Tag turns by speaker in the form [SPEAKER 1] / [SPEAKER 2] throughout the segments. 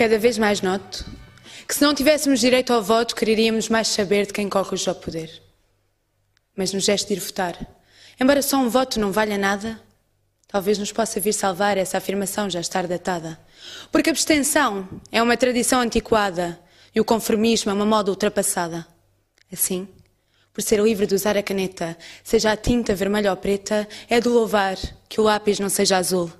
[SPEAKER 1] Cada vez mais noto que se não tivéssemos direito ao voto, quereríamos mais saber de quem corre hoje ao poder. Mas no gesto de ir votar, embora só um voto não valha nada, talvez nos possa vir salvar essa afirmação já estar datada. Porque a abstenção é uma tradição antiquada e o conformismo é uma moda ultrapassada. Assim, por ser livre de usar a caneta, seja a tinta vermelha ou preta, é de louvar que o lápis não seja azul.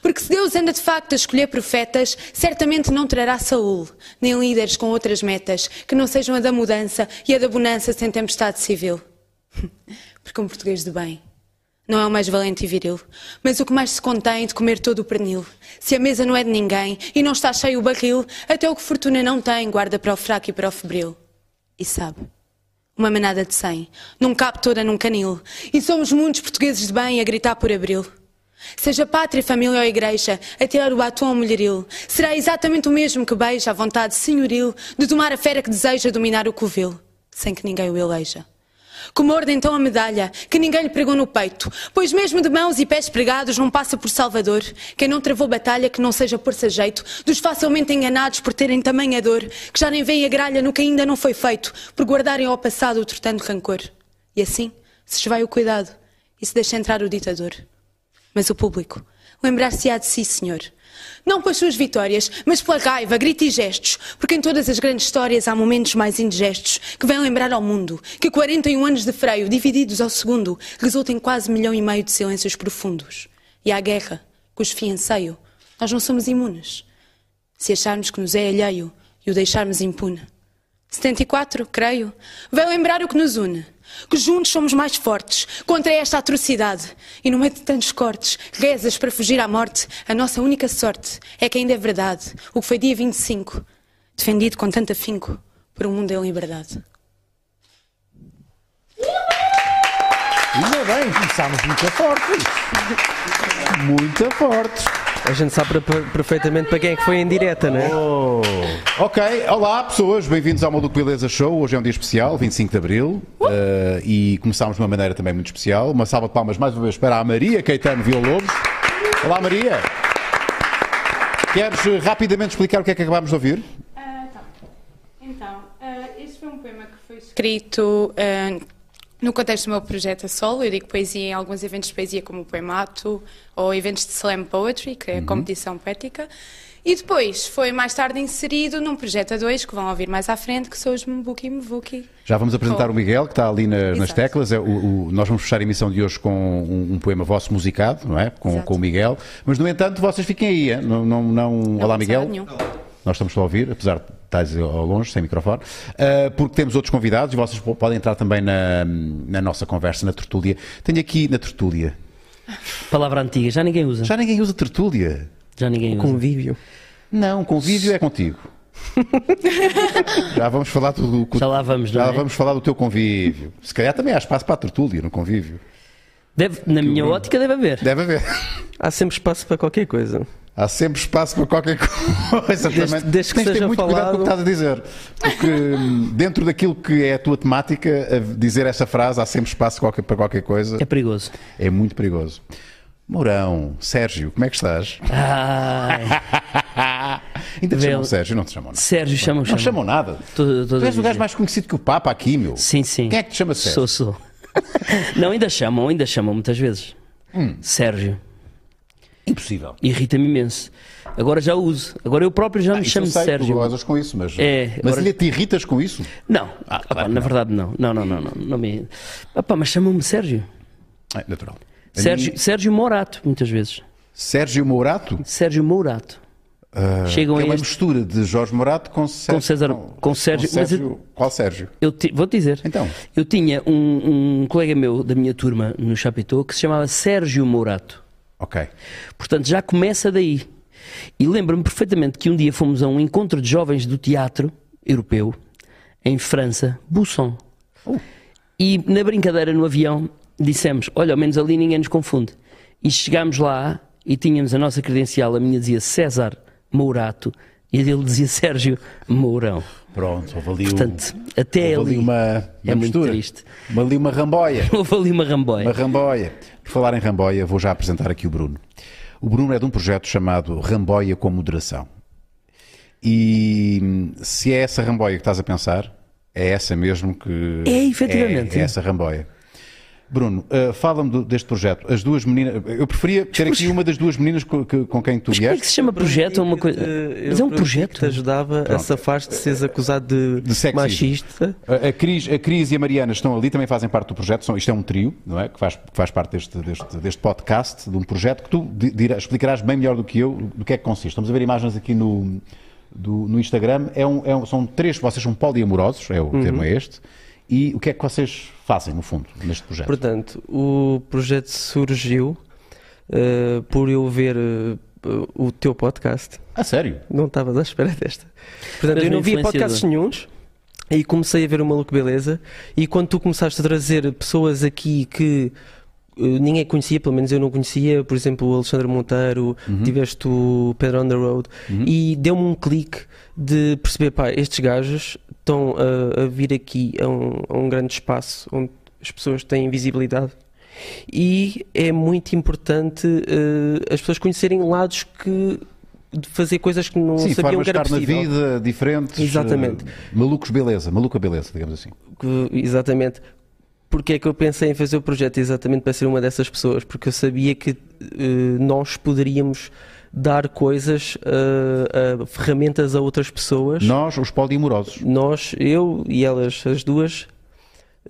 [SPEAKER 1] Porque se Deus anda de facto a escolher profetas, certamente não trará Saul, nem líderes com outras metas, que não sejam a da mudança e a da bonança sem tempestade civil. Porque um português de bem não é o mais valente e viril, mas o que mais se contém de comer todo o pernil. Se a mesa não é de ninguém e não está cheio o barril, até o que fortuna não tem guarda para o fraco e para o febril. E sabe, uma manada de cem, num cabe toda num canil, e somos muitos portugueses de bem a gritar por abril. Seja pátria, família ou igreja, a tirar o batom mulheril, será exatamente o mesmo que beija a vontade senhoril de tomar a fera que deseja dominar o covil, sem que ninguém o eleja. Que morde então a medalha, que ninguém lhe pregou no peito, pois mesmo de mãos e pés pregados não passa por salvador. Quem não travou batalha que não seja por-se jeito, dos facilmente enganados por terem tamanha dor, que já nem veem a gralha no que ainda não foi feito, por guardarem ao passado o tratando rancor. E assim se esvai o cuidado e se deixa entrar o ditador. Mas o público lembrar-se-á de si, senhor, não pelas suas vitórias, mas pela raiva, grito e gestos, porque em todas as grandes histórias há momentos mais indigestos que vêm lembrar ao mundo que 41 anos de freio, divididos ao segundo, resultam em quase milhão e meio de silêncios profundos. E à guerra, cujo fim anseio, nós não somos imunes. Se acharmos que nos é alheio e o deixarmos impune. 74, creio, vem lembrar o que nos une que juntos somos mais fortes contra esta atrocidade. E no meio de tantos cortes, rezas para fugir à morte, a nossa única sorte é que ainda é verdade o que foi dia 25, defendido com tanto afinco por um mundo em liberdade.
[SPEAKER 2] Ainda bem, começámos muito fortes. Muito fortes.
[SPEAKER 3] A gente sabe perfeitamente para quem é que foi em direta, não é?
[SPEAKER 2] Oh. Ok, olá pessoas, bem-vindos ao Maluco Beleza Show. Hoje é um dia especial, 25 de Abril, uh, e começámos de uma maneira também muito especial. Uma salva de palmas mais uma vez para a Maria Caetano Vila-Lobos. Olá Maria. Queres uh, rapidamente explicar o que é que acabámos de ouvir?
[SPEAKER 1] Uh, tá. Então, este foi um poema que foi escrito no contexto do meu projeto a solo, eu digo poesia em alguns eventos de poesia como o Poemato ou eventos de Slam Poetry, que é a uhum. competição poética. E depois foi mais tarde inserido num projeto a dois, que vão ouvir mais à frente, que são os Mbuki Mvuki.
[SPEAKER 2] Já vamos apresentar oh. o Miguel, que está ali na, nas teclas. É, o, o, nós vamos fechar a emissão de hoje com um, um poema vosso musicado, não é? Com, com, o Miguel. Mas, no entanto, vocês fiquem aí. Não, não, não... não Olá, Miguel. Nenhum. Nós estamos só a ouvir, apesar de ao longe, sem microfone, uh, porque temos outros convidados e vocês podem entrar também na, na nossa conversa, na tertúlia. Tenho aqui na tertúlia.
[SPEAKER 3] Palavra antiga, já ninguém usa.
[SPEAKER 2] Já ninguém usa tertúlia.
[SPEAKER 3] Já ninguém
[SPEAKER 4] usa. Convívio.
[SPEAKER 2] Não, convívio é contigo. já vamos falar do.
[SPEAKER 3] Já lá vamos,
[SPEAKER 2] Já
[SPEAKER 3] é?
[SPEAKER 2] vamos falar do teu convívio. Se calhar também há espaço para a tertúlia no convívio.
[SPEAKER 3] Deve, na minha ótica deve haver.
[SPEAKER 2] Deve haver.
[SPEAKER 4] Há sempre espaço para qualquer coisa.
[SPEAKER 2] Há sempre espaço para qualquer coisa.
[SPEAKER 3] Desde, desde que
[SPEAKER 2] Tens de ter muito
[SPEAKER 3] falado...
[SPEAKER 2] cuidado com o que estás a dizer. Porque hum, dentro daquilo que é a tua temática, a dizer essa frase, há sempre espaço para qualquer coisa.
[SPEAKER 3] É perigoso.
[SPEAKER 2] É muito perigoso. Mourão, Sérgio, como é que estás? Ainda te chamam Sérgio, não te chamam nada.
[SPEAKER 3] Sérgio chamam,
[SPEAKER 2] Não chamam nada.
[SPEAKER 3] Todo, todo
[SPEAKER 2] tu és o gajo mais conhecido que o Papa aqui, meu.
[SPEAKER 3] Sim, sim.
[SPEAKER 2] Quem é que te chama Sérgio?
[SPEAKER 3] Sou, sou. não, ainda chamam, ainda chamam muitas vezes.
[SPEAKER 2] Hum.
[SPEAKER 3] Sérgio.
[SPEAKER 2] Impossível.
[SPEAKER 3] Irrita-me imenso. Agora já uso. Agora eu próprio já ah, me chamo
[SPEAKER 2] sei,
[SPEAKER 3] Sérgio.
[SPEAKER 2] Tu gozas com isso, mas,
[SPEAKER 3] é,
[SPEAKER 2] mas agora... ainda te irritas com isso?
[SPEAKER 3] Não. Ah, claro na não. verdade não. Não, não, não. não, não me... Opa, mas chamam-me Sérgio.
[SPEAKER 2] É natural.
[SPEAKER 3] Sérgio, mim... Sérgio Mourato, muitas vezes.
[SPEAKER 2] Sérgio Mourato?
[SPEAKER 3] Sérgio Mourato.
[SPEAKER 2] Uh, Chegam é uma este... mistura de Jorge Morato com Sérgio.
[SPEAKER 3] Com, César, com, com Sérgio.
[SPEAKER 2] Com Sérgio eu, qual Sérgio?
[SPEAKER 3] Eu ti, vou te dizer.
[SPEAKER 2] Então.
[SPEAKER 3] Eu tinha um, um colega meu da minha turma no Chapitão que se chamava Sérgio Mourato.
[SPEAKER 2] Ok.
[SPEAKER 3] Portanto, já começa daí. E lembro-me perfeitamente que um dia fomos a um encontro de jovens do teatro europeu, em França, Busson. Uh. E na brincadeira no avião dissemos: Olha, ao menos ali ninguém nos confunde. E chegámos lá e tínhamos a nossa credencial, a minha dizia César Mourato e a dele dizia Sérgio Mourão.
[SPEAKER 2] Pronto, houve ali,
[SPEAKER 3] Portanto, até
[SPEAKER 2] houve ali uma, uma
[SPEAKER 3] é
[SPEAKER 2] mistura.
[SPEAKER 3] muito triste.
[SPEAKER 2] Uma, ali uma ramboia.
[SPEAKER 3] houve ali uma ramboia.
[SPEAKER 2] Uma ramboia. Por falar em ramboia, vou já apresentar aqui o Bruno. O Bruno é de um projeto chamado Ramboia com Moderação. E se é essa ramboia que estás a pensar, é essa mesmo que.
[SPEAKER 3] É, efetivamente.
[SPEAKER 2] É, é essa ramboia. Bruno, uh, fala-me deste projeto. As duas meninas. Eu preferia ter aqui uma das duas meninas com, com quem tu
[SPEAKER 3] Mas
[SPEAKER 2] vieste.
[SPEAKER 3] Como é que se chama projeto? É uma coisa. Mas é um projeto.
[SPEAKER 4] te ajudava Pronto. a safar-te de seres acusado de, de machista.
[SPEAKER 2] A, a, Cris, a Cris e a Mariana estão ali, também fazem parte do projeto. São, isto é um trio, não é? Que faz, que faz parte deste, deste, deste podcast, de um projeto que tu dirás, explicarás bem melhor do que eu do que é que consiste. Estamos a ver imagens aqui no, do, no Instagram. É um, é um, são três, vocês são poliamorosos, é o uhum. termo é este. E o que é que vocês fazem, no fundo, neste projeto?
[SPEAKER 4] Portanto, o projeto surgiu uh, por eu ver uh, o teu podcast.
[SPEAKER 2] Ah, sério?
[SPEAKER 4] Não estava à espera desta. Portanto, eu não via podcasts nenhums. E comecei a ver o Maluco Beleza. E quando tu começaste a trazer pessoas aqui que ninguém conhecia, pelo menos eu não conhecia, por exemplo, o Alexandre Monteiro, uhum. tiveste o Pedro on the Road, uhum. e deu-me um clique de perceber, pá, estes gajos estão a, a vir aqui a um, a um, grande espaço onde as pessoas têm visibilidade e é muito importante uh, as pessoas conhecerem lados que de fazer coisas que não
[SPEAKER 2] Sim,
[SPEAKER 4] sabiam que era
[SPEAKER 2] possível. na vida, diferentes.
[SPEAKER 4] Exatamente. Uh,
[SPEAKER 2] malucos beleza, maluca beleza, digamos assim.
[SPEAKER 4] Que, exatamente. Porque é que eu pensei em fazer o projeto exatamente para ser uma dessas pessoas? Porque eu sabia que uh, nós poderíamos dar coisas, uh, uh, ferramentas a outras pessoas.
[SPEAKER 2] Nós, os poliamorosos.
[SPEAKER 4] Nós, eu e elas, as duas,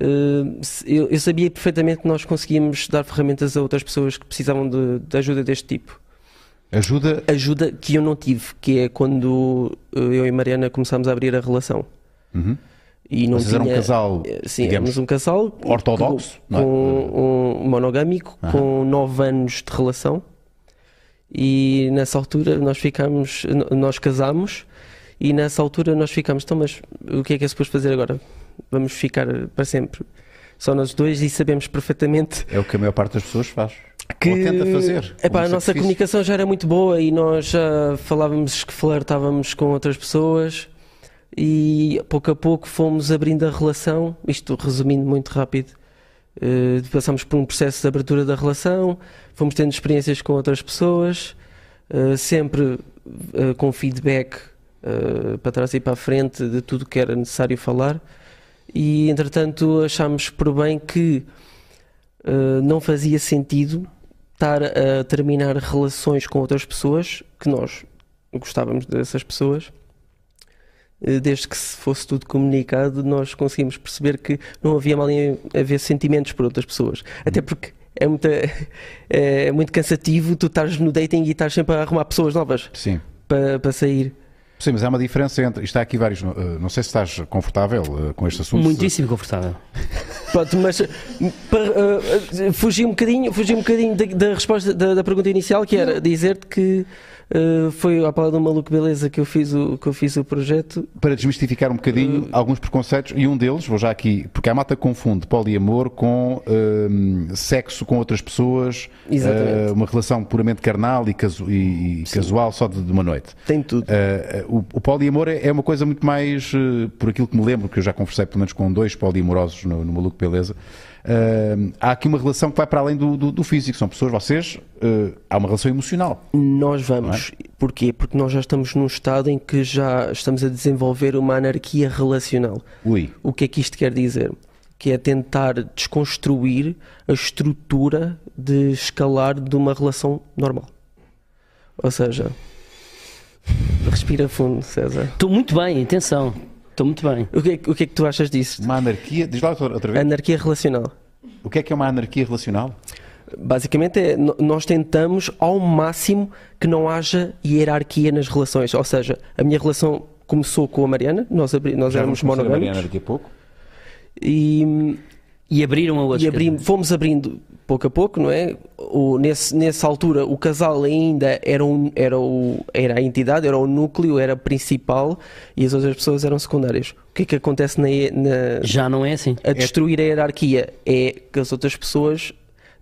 [SPEAKER 4] uh, eu, eu, sabia perfeitamente que nós conseguíamos dar ferramentas a outras pessoas que precisavam de, de, ajuda deste tipo.
[SPEAKER 2] Ajuda?
[SPEAKER 4] Ajuda que eu não tive, que é quando eu e Mariana começámos a abrir a relação.
[SPEAKER 2] Uhum. E não Vocês tinha, eram um casal,
[SPEAKER 4] sim, éramos um casal
[SPEAKER 2] ortodoxo,
[SPEAKER 4] com, é? com um monogâmico, com nove anos de relação e nessa altura nós ficámos, nós casámos e nessa altura nós ficámos, então mas o que é que é suposto fazer agora? Vamos ficar para sempre só nós dois e sabemos perfeitamente.
[SPEAKER 2] É o que a maior parte das pessoas faz. Que Ou tenta fazer.
[SPEAKER 4] Epá, a nossa comunicação já era muito boa e nós já falávamos que flertávamos com outras pessoas e pouco a pouco fomos abrindo a relação, isto resumindo muito rápido, uh, passámos por um processo de abertura da relação, fomos tendo experiências com outras pessoas, uh, sempre uh, com feedback para trás e para a frente de tudo que era necessário falar. E entretanto achámos por bem que não fazia sentido estar a terminar relações com outras pessoas, que nós gostávamos dessas pessoas, desde que se fosse tudo comunicado, nós conseguimos perceber que não havia mal em haver sentimentos por outras pessoas. Até porque é muito, é muito cansativo tu estás no dating e estás sempre a arrumar pessoas novas
[SPEAKER 2] Sim.
[SPEAKER 4] Para, para sair.
[SPEAKER 2] Sim, mas há uma diferença entre. Está aqui vários. Uh, não sei se estás confortável com este assunto.
[SPEAKER 3] Muitíssimo se... confortável.
[SPEAKER 4] Pronto, mas para, uh, fugi um bocadinho, fugi um bocadinho da, da resposta da, da, pergunta inicial, que era dizer-te que Uh, foi à palavra do maluco beleza que eu fiz o que eu fiz o projeto.
[SPEAKER 2] Para desmistificar um bocadinho uh, alguns preconceitos e um deles vou já aqui porque a mata confunde poliamor com uh, sexo com outras pessoas uma relação puramente carnal e, casu e casual só de, de, uma noite.
[SPEAKER 4] Tem tudo.
[SPEAKER 2] O, o, poliamor é, é uma coisa muito mais por aquilo que me lembro que eu já conversei pelo menos com dois poliamorosos no, no maluco beleza Uh, há aqui uma relação que vai para além do, do, do físico. São pessoas, vocês, uh, há uma relação emocional.
[SPEAKER 4] Nós vamos. É? Porquê? Porque nós já estamos num estado em que já estamos a desenvolver uma anarquia relacional.
[SPEAKER 2] Ui.
[SPEAKER 4] O que é que isto quer dizer? Que é tentar desconstruir a estrutura de escalar de uma relação normal. Ou seja, respira fundo, César.
[SPEAKER 3] Estou muito bem, atenção. Estou muito bem.
[SPEAKER 4] O que, é, o que é que tu achas disso?
[SPEAKER 2] Uma anarquia? Diz lá outra vez.
[SPEAKER 4] Anarquia relacional.
[SPEAKER 2] O que é que é uma anarquia relacional?
[SPEAKER 4] Basicamente, é, nós tentamos ao máximo que não haja hierarquia nas relações. Ou seja, a minha relação começou com a Mariana, nós, abri, nós Já éramos monogâmicos.
[SPEAKER 2] Mariana daqui a pouco.
[SPEAKER 4] E,
[SPEAKER 3] e abriram a outra.
[SPEAKER 4] E abrim, fomos abrindo pouco a pouco, não é? O, nesse, nessa altura, o casal ainda era, um, era, o, era a entidade, era o núcleo, era principal e as outras pessoas eram secundárias. O que é que acontece na. na
[SPEAKER 3] Já não é assim.
[SPEAKER 4] A destruir a hierarquia é que as outras pessoas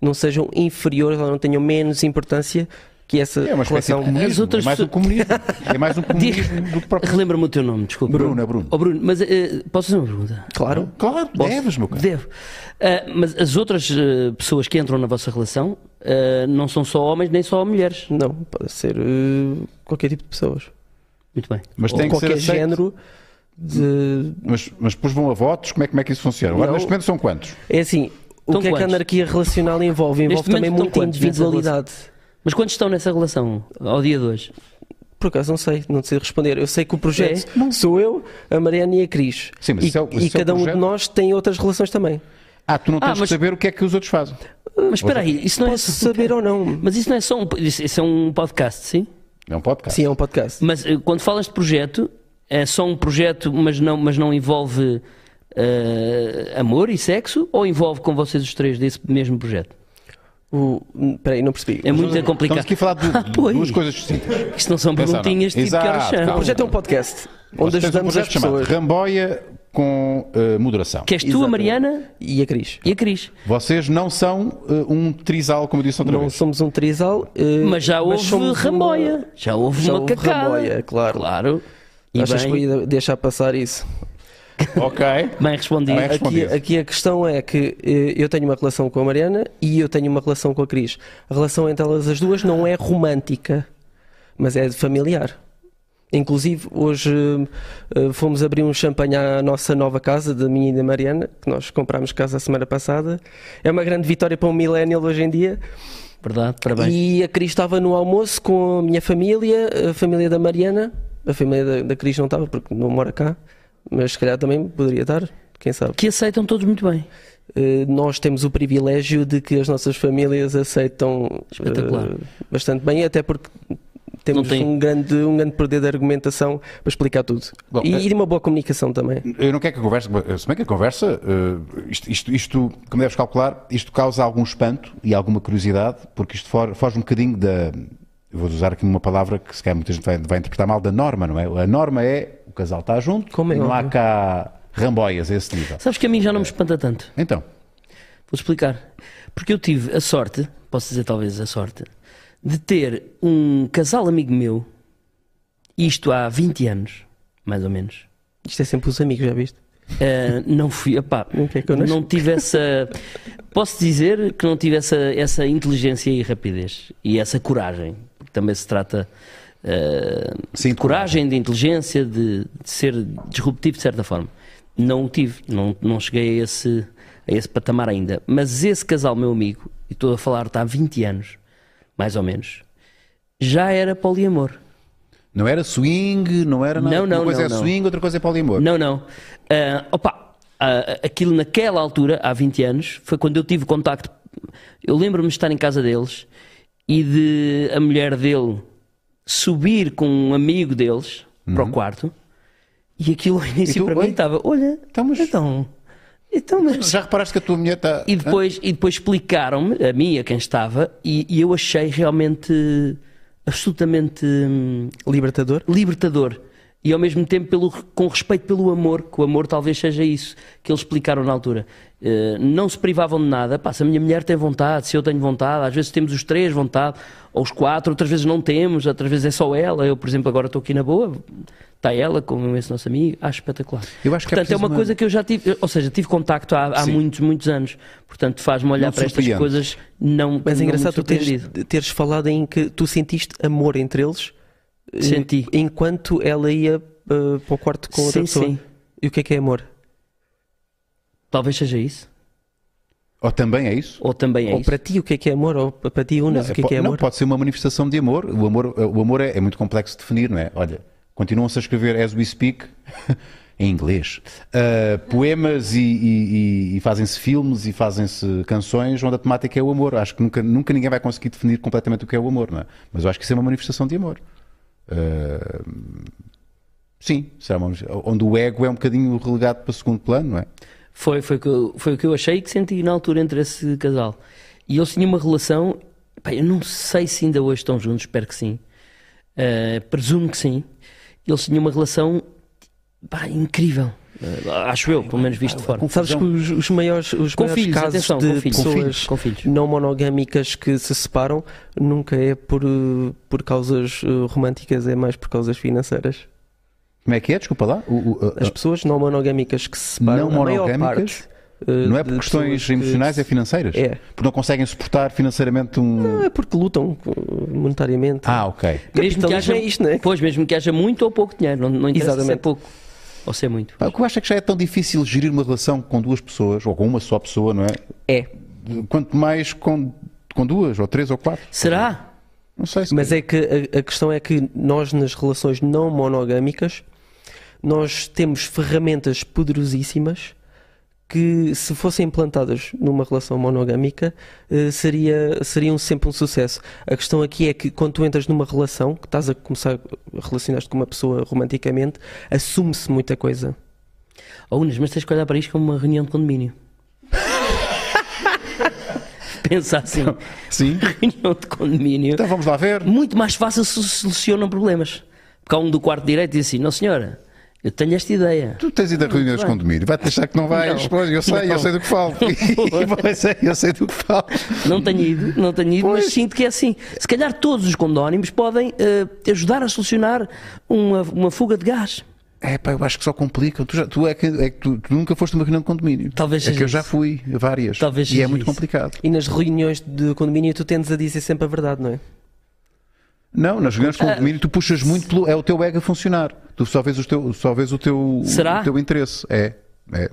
[SPEAKER 4] não sejam inferiores ou não tenham menos importância que essa
[SPEAKER 2] é uma relação de comunismo,
[SPEAKER 3] as outras
[SPEAKER 2] é mais um comunismo, é mais um comunismo do que próprio...
[SPEAKER 3] Relembra-me o teu nome, desculpa.
[SPEAKER 2] Bruno, é Bruno.
[SPEAKER 3] Oh, Bruno, mas uh, posso fazer uma pergunta?
[SPEAKER 4] Claro.
[SPEAKER 2] Claro, Posso? deves, meu
[SPEAKER 3] caro. Devo. Uh, mas as outras uh, pessoas que entram na vossa relação não são só homens nem só mulheres?
[SPEAKER 4] Não, pode ser qualquer tipo de pessoas.
[SPEAKER 3] Muito bem.
[SPEAKER 4] Mas Ou tem que qualquer ser género de...
[SPEAKER 2] Mas, mas depois vão a votos, como é, como é que isso funciona? Agora, neste momento são quantos?
[SPEAKER 4] É assim, o então que é que a anarquia relacional envolve? Envolve também muita individualidade.
[SPEAKER 3] Mas quantos estão nessa relação ao dia de hoje?
[SPEAKER 4] Por acaso não sei, não sei responder. Eu sei que o projeto é? sou eu, a Mariana e a Cris. Sim, mas e, é, e é cada um de nós tem outras relações também.
[SPEAKER 2] Ah, tu não tens ah, mas... que saber o que é que os outros fazem.
[SPEAKER 3] Mas espera aí, isso não
[SPEAKER 4] Posso é saber ou não.
[SPEAKER 3] Mas isso não é só um, isso é um podcast, sim?
[SPEAKER 2] É um podcast.
[SPEAKER 4] Sim, é um podcast.
[SPEAKER 3] Mas eh, quando falas de projeto, é só um projeto, mas não, mas não envolve uh, amor e sexo? Ou envolve com vocês os três desse mesmo projeto?
[SPEAKER 4] O... Peraí, não percebi.
[SPEAKER 3] É muito complicado.
[SPEAKER 2] Estamos aqui a falar de, ah, duas coisas distintas.
[SPEAKER 3] Isto não são perguntinhas tipo Exato, que horas são.
[SPEAKER 4] O projeto é um podcast onde ajudamos um as pessoas.
[SPEAKER 2] Ramboia com uh, moderação.
[SPEAKER 3] Que és tu, a Mariana
[SPEAKER 4] e a Cris.
[SPEAKER 3] E a Cris.
[SPEAKER 2] Vocês não são uh, um trisal, como eu disse outra
[SPEAKER 4] não
[SPEAKER 2] vez.
[SPEAKER 4] Não somos um trisal.
[SPEAKER 3] Uh, mas já houve mas Ramboia. Uma... Já houve já uma houve cacada. Ramboia,
[SPEAKER 4] claro.
[SPEAKER 3] Claro.
[SPEAKER 4] E Achas bem... que eu ia deixar passar isso?
[SPEAKER 2] Ok.
[SPEAKER 3] Bem respondido. Bem
[SPEAKER 4] respondido. Aqui, aqui, a questão é que eu tenho uma relação com a Mariana e eu tenho uma relação com a Cris. A relação entre elas as duas não é romântica, mas é familiar. Inclusive, hoje uh, fomos abrir um champanhe à nossa nova casa, da minha e da Mariana, que nós comprámos casa a semana passada. É uma grande vitória para um millennial hoje em dia.
[SPEAKER 3] Verdade, parabéns.
[SPEAKER 4] E a Cris estava no almoço com a minha família, a família da Mariana. A família da, da Cris não estava porque não mora cá, mas se calhar também poderia estar, quem sabe.
[SPEAKER 3] Que aceitam todos muito bem.
[SPEAKER 4] Uh, nós temos o privilégio de que as nossas famílias aceitam uh, bastante bem, até porque temos tem... um, grande, um grande poder de argumentação para explicar tudo. Bom, e, e, de uma boa comunicação também.
[SPEAKER 2] Eu não quero que a conversa, se bem que a conversa, uh, isto, isto, isto, como deves calcular, isto causa algum espanto e alguma curiosidade, porque isto foge um bocadinho da. Eu vou usar aqui uma palavra que se calhar muita gente vai, vai interpretar mal, da norma, não é? A norma é o casal está junto, Como é não óbvio. há cá ramboias a esse nível.
[SPEAKER 3] Sabes que a mim já não me espanta tanto.
[SPEAKER 2] Então.
[SPEAKER 3] Vou explicar. Porque eu tive a sorte, posso dizer talvez a sorte, de ter um casal amigo meu, isto há 20 anos, mais ou menos.
[SPEAKER 4] Isto é sempre os amigos, já viste?
[SPEAKER 3] Uh, não fui, opá, não tive essa. Posso dizer que não tive essa, essa inteligência e rapidez e essa coragem, também se trata uh, Sim, de coragem, de inteligência, de, de, ser disruptivo de certa forma. Não o tive, não, não cheguei a esse, a esse patamar ainda. Mas esse casal, meu amigo, e estou a falar, está há 20 anos, mais ou menos, já era poliamor.
[SPEAKER 2] Não era swing, não era nada.
[SPEAKER 3] Não, não,
[SPEAKER 2] Uma coisa
[SPEAKER 3] não,
[SPEAKER 2] é swing, outra coisa é poliamor.
[SPEAKER 3] Não, não. Uh, opa, uh, aquilo naquela altura, há 20 anos, foi quando eu tive contacto. Eu lembro-me de estar em casa deles e de a mulher dele subir com um amigo deles uhum. para o uhum. quarto e aquilo ao início tu, para oi? mim estava: olha, estamos... então.
[SPEAKER 2] Então, mas... Já reparaste que a tua mulher está.
[SPEAKER 3] E depois, e depois explicaram-me, a mim, a quem estava, e, e eu achei realmente absolutamente hum,
[SPEAKER 4] libertador.
[SPEAKER 3] Libertador. E ao mesmo tempo pelo, com respeito pelo amor, que o amor talvez seja isso que eles explicaram na altura. Uh, não se privavam de nada. Pá, se a minha mulher tem vontade, se eu tenho vontade, às vezes temos os três vontade, ou os quatro, outras vezes não temos, outras vezes é só ela. Eu, por exemplo, agora estou aqui na boa, está ela com esse nosso amigo, acho espetacular.
[SPEAKER 2] Eu acho que é
[SPEAKER 3] Portanto, é, é uma, uma, coisa que eu já tive, ou seja, tive contacto há, há muitos, muitos anos. Portanto, faz-me olhar para estas coisas não
[SPEAKER 4] Mas é engraçado tu teres, teres, falado em que tu sentiste amor entre eles
[SPEAKER 3] Senti.
[SPEAKER 4] enquanto ela ia uh, para o quarto com outra sim, pessoa. Sim. E o que é que é amor?
[SPEAKER 3] Talvez seja isso.
[SPEAKER 2] Ou também é isso?
[SPEAKER 3] Ou também é
[SPEAKER 4] ou
[SPEAKER 3] isso.
[SPEAKER 4] para ti o que é que é amor? Ou para ti Unas, não, o que é, que é amor?
[SPEAKER 2] Não, pode ser uma manifestação de amor. O amor, o amor é, é muito complexo de definir, não é? Olha, continuam-se a escrever as we speak em inglês. Uh, poemas e, e, e fazem-se filmes e fazem-se canções onde a temática é o amor. Acho que nunca, nunca ninguém vai conseguir definir completamente o que é o amor, não é? Mas eu acho que isso é uma manifestação de amor. Uh, sim, uma, onde o ego é um bocadinho relegado para segundo plano, não é?
[SPEAKER 3] Foi, foi, que foi o que eu achei que senti na altura entre esse casal. E eles tinham uma relação, pá, eu não sei se ainda hoje estão juntos, espero que sim. Uh, presumo que sim eles tinham uma relação pá, incrível. Uh, acho eu, pelo menos visto de fora.
[SPEAKER 4] Sabes que os, os maiores, os com maiores filhos, casos atenção, de
[SPEAKER 3] filhos,
[SPEAKER 4] pessoas
[SPEAKER 3] com filhos.
[SPEAKER 4] não monogâmicas que se separam nunca é por, por causas uh, românticas, é mais por causas financeiras.
[SPEAKER 2] Como é que é? Desculpa lá. O,
[SPEAKER 4] o, As pessoas não monogâmicas que se separam,
[SPEAKER 2] não monogâmicas? Uh, não é por questões emocionais, é financeiras?
[SPEAKER 4] É.
[SPEAKER 2] Porque não conseguem suportar financeiramente um.
[SPEAKER 4] Não, é porque lutam monetariamente.
[SPEAKER 2] Ah, ok.
[SPEAKER 3] Mesmo que haja, é isto, não é? Pois, mesmo que haja muito ou pouco dinheiro, não, não interessa Exatamente. se é pouco ou se é muito.
[SPEAKER 2] O que eu acho é que já é tão difícil gerir uma relação com duas pessoas, ou com uma só pessoa, não é?
[SPEAKER 4] É.
[SPEAKER 2] Quanto mais com, com duas, ou três, ou quatro.
[SPEAKER 3] Será?
[SPEAKER 2] Não sei se
[SPEAKER 4] Mas é que a, a questão é que nós, nas relações não monogâmicas, nós temos ferramentas poderosíssimas que, se fossem implantadas numa relação monogâmica, eh, seria, seriam sempre um sucesso. A questão aqui é que, quando tu entras numa relação, que estás a começar a relacionar-te com uma pessoa romanticamente, assume-se muita coisa.
[SPEAKER 3] Oh, Unas, mas tens que olhar para isto como uma reunião de condomínio. Pensa assim.
[SPEAKER 2] Sim.
[SPEAKER 3] Reunião de condomínio.
[SPEAKER 2] Então vamos lá ver.
[SPEAKER 3] Muito mais fácil se solucionam problemas. Porque há um do quarto direito e diz assim: Não, senhora, eu tenho esta ideia.
[SPEAKER 2] Tu tens ido a reuniões de condomínio, vai-te deixar que não vais. Não, pois, eu sei, não. eu sei do que falo. eu, sei, eu sei do que falo.
[SPEAKER 3] Não tenho ido, não tenho ido, pois. mas sinto que é assim. Se calhar todos os condónimos podem uh, ajudar a solucionar uma, uma fuga de gás.
[SPEAKER 2] É pá, eu acho que só complicam. Tu, já, tu é que, é que tu, tu, nunca foste uma reunião de condomínio.
[SPEAKER 3] Talvez
[SPEAKER 2] É que eu já fui várias.
[SPEAKER 3] Talvez
[SPEAKER 2] e é muito complicado.
[SPEAKER 4] E nas reuniões de condomínio tu tendes a dizer sempre a verdade, não é?
[SPEAKER 2] Não, nas reuniões de ah. condomínio tu puxas muito pelo. É o teu ego a funcionar. Tu só vês o teu, só vês o teu,
[SPEAKER 3] Será?
[SPEAKER 2] O teu interesse. É. é.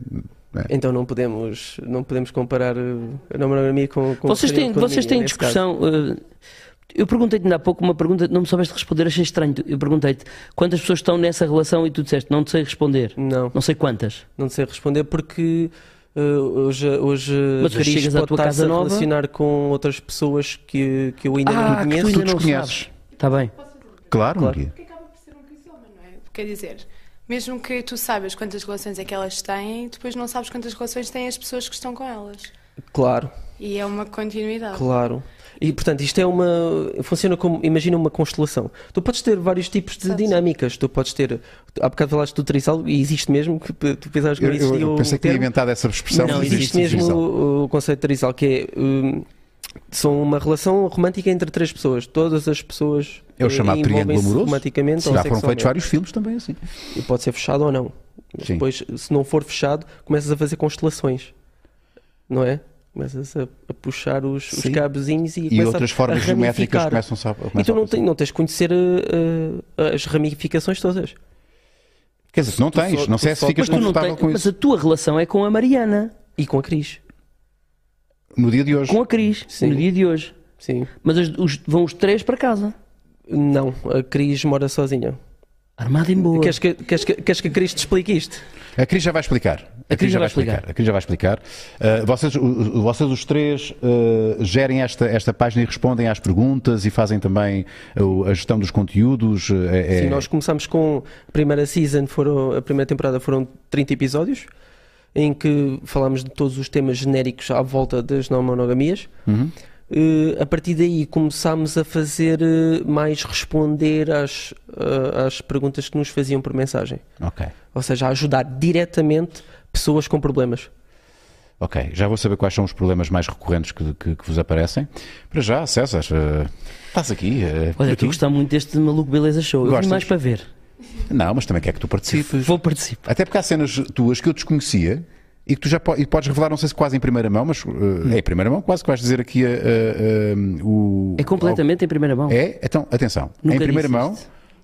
[SPEAKER 2] É.
[SPEAKER 4] Então não podemos, não podemos comparar eh, a monogamia com, com
[SPEAKER 3] vocês têm, vocês têm discussão. Uh, eu perguntei-te ainda há pouco uma pergunta, não me soubeste responder, achei estranho. Eu perguntei-te quantas pessoas estão nessa relação e tu disseste não te sei responder.
[SPEAKER 4] Não.
[SPEAKER 3] Não sei quantas.
[SPEAKER 4] Não te sei responder porque uh, hoje, hoje
[SPEAKER 3] Mas chegas à tua casa nova
[SPEAKER 4] relacionar com outras pessoas que, que eu ainda ah, não conheço.
[SPEAKER 2] Que tu ainda não conheces.
[SPEAKER 3] Está bem.
[SPEAKER 2] Claro,
[SPEAKER 1] claro. Porque acaba por ser um rizoma, não é? Quer dizer, mesmo que tu saibas quantas relações é que elas têm, depois não sabes quantas relações têm as pessoas que estão com elas.
[SPEAKER 4] Claro.
[SPEAKER 1] E é uma continuidade.
[SPEAKER 4] Claro. E portanto, isto é uma. Funciona como. Imagina uma constelação. Tu podes ter vários tipos de dinâmicas. Tu podes ter. Há bocado falaste do trisal e existe mesmo. Que tu pensavas que não existia.
[SPEAKER 2] Eu, eu pensei que tinha inventado essa expressão.
[SPEAKER 4] Não, existe, existe mesmo o, o, conceito de trisal, que é. Um, são uma relação romântica entre três pessoas. Todas as pessoas
[SPEAKER 2] é o chamado triângulo amoroso.
[SPEAKER 4] romanticamente
[SPEAKER 2] Já foram feitos vários filmes também assim.
[SPEAKER 4] E pode ser fechado ou não. Sim. Depois, se não for fechado, começas a fazer constelações. Não é? Começas a, a puxar os, os cabezinhos e,
[SPEAKER 2] e outras formas geométricas começam a começam
[SPEAKER 4] E tu não, tem, não tens de conhecer uh, as ramificações todas.
[SPEAKER 2] Quer dizer, tu não tens, não sei se ficas confortável com
[SPEAKER 3] isso. Mas a tua relação é com a Mariana.
[SPEAKER 4] E com a Cris.
[SPEAKER 2] No dia de hoje.
[SPEAKER 3] Com a Cris, Sim. no dia de hoje.
[SPEAKER 4] Sim.
[SPEAKER 3] Mas os, os, vão os três para casa.
[SPEAKER 4] Não, a Cris mora sozinha.
[SPEAKER 3] Armada em boa.
[SPEAKER 4] Queres que, queres, que, queres que a Cris te explique isto?
[SPEAKER 2] A Cris já vai explicar.
[SPEAKER 3] A, Cris já vai explicar.
[SPEAKER 2] A Cris já vai explicar. Uh, vocês, uh, vocês os três uh, gerem esta, esta página e respondem às perguntas e fazem também a gestão dos conteúdos.
[SPEAKER 4] É... Sim, nós começamos com a primeira season, foram, a primeira temporada foram 30 episódios em que falámos de todos os temas genéricos à volta das não monogamias.
[SPEAKER 2] Uhum.
[SPEAKER 4] Uh, a partir daí começámos a fazer uh, mais responder às, uh, às perguntas que nos faziam por mensagem.
[SPEAKER 2] Ok.
[SPEAKER 4] Ou seja, a ajudar diretamente pessoas com problemas.
[SPEAKER 2] Ok, já vou saber quais são os problemas mais recorrentes que, que, que vos aparecem. Para já, César, estás aqui.
[SPEAKER 3] Olha, estou a gostar muito deste maluco Beleza Show. Eu vim mais para ver.
[SPEAKER 2] Não, mas também quer que tu participes.
[SPEAKER 3] Vou participar.
[SPEAKER 2] Até porque há cenas tuas que eu desconhecia e que tu já po e podes revelar, não sei se quase em primeira mão, mas uh, é em primeira mão, quase que vais dizer aqui uh, uh, o.
[SPEAKER 3] É completamente ao... em primeira mão.
[SPEAKER 2] É? Então, atenção. Nunca em primeira mão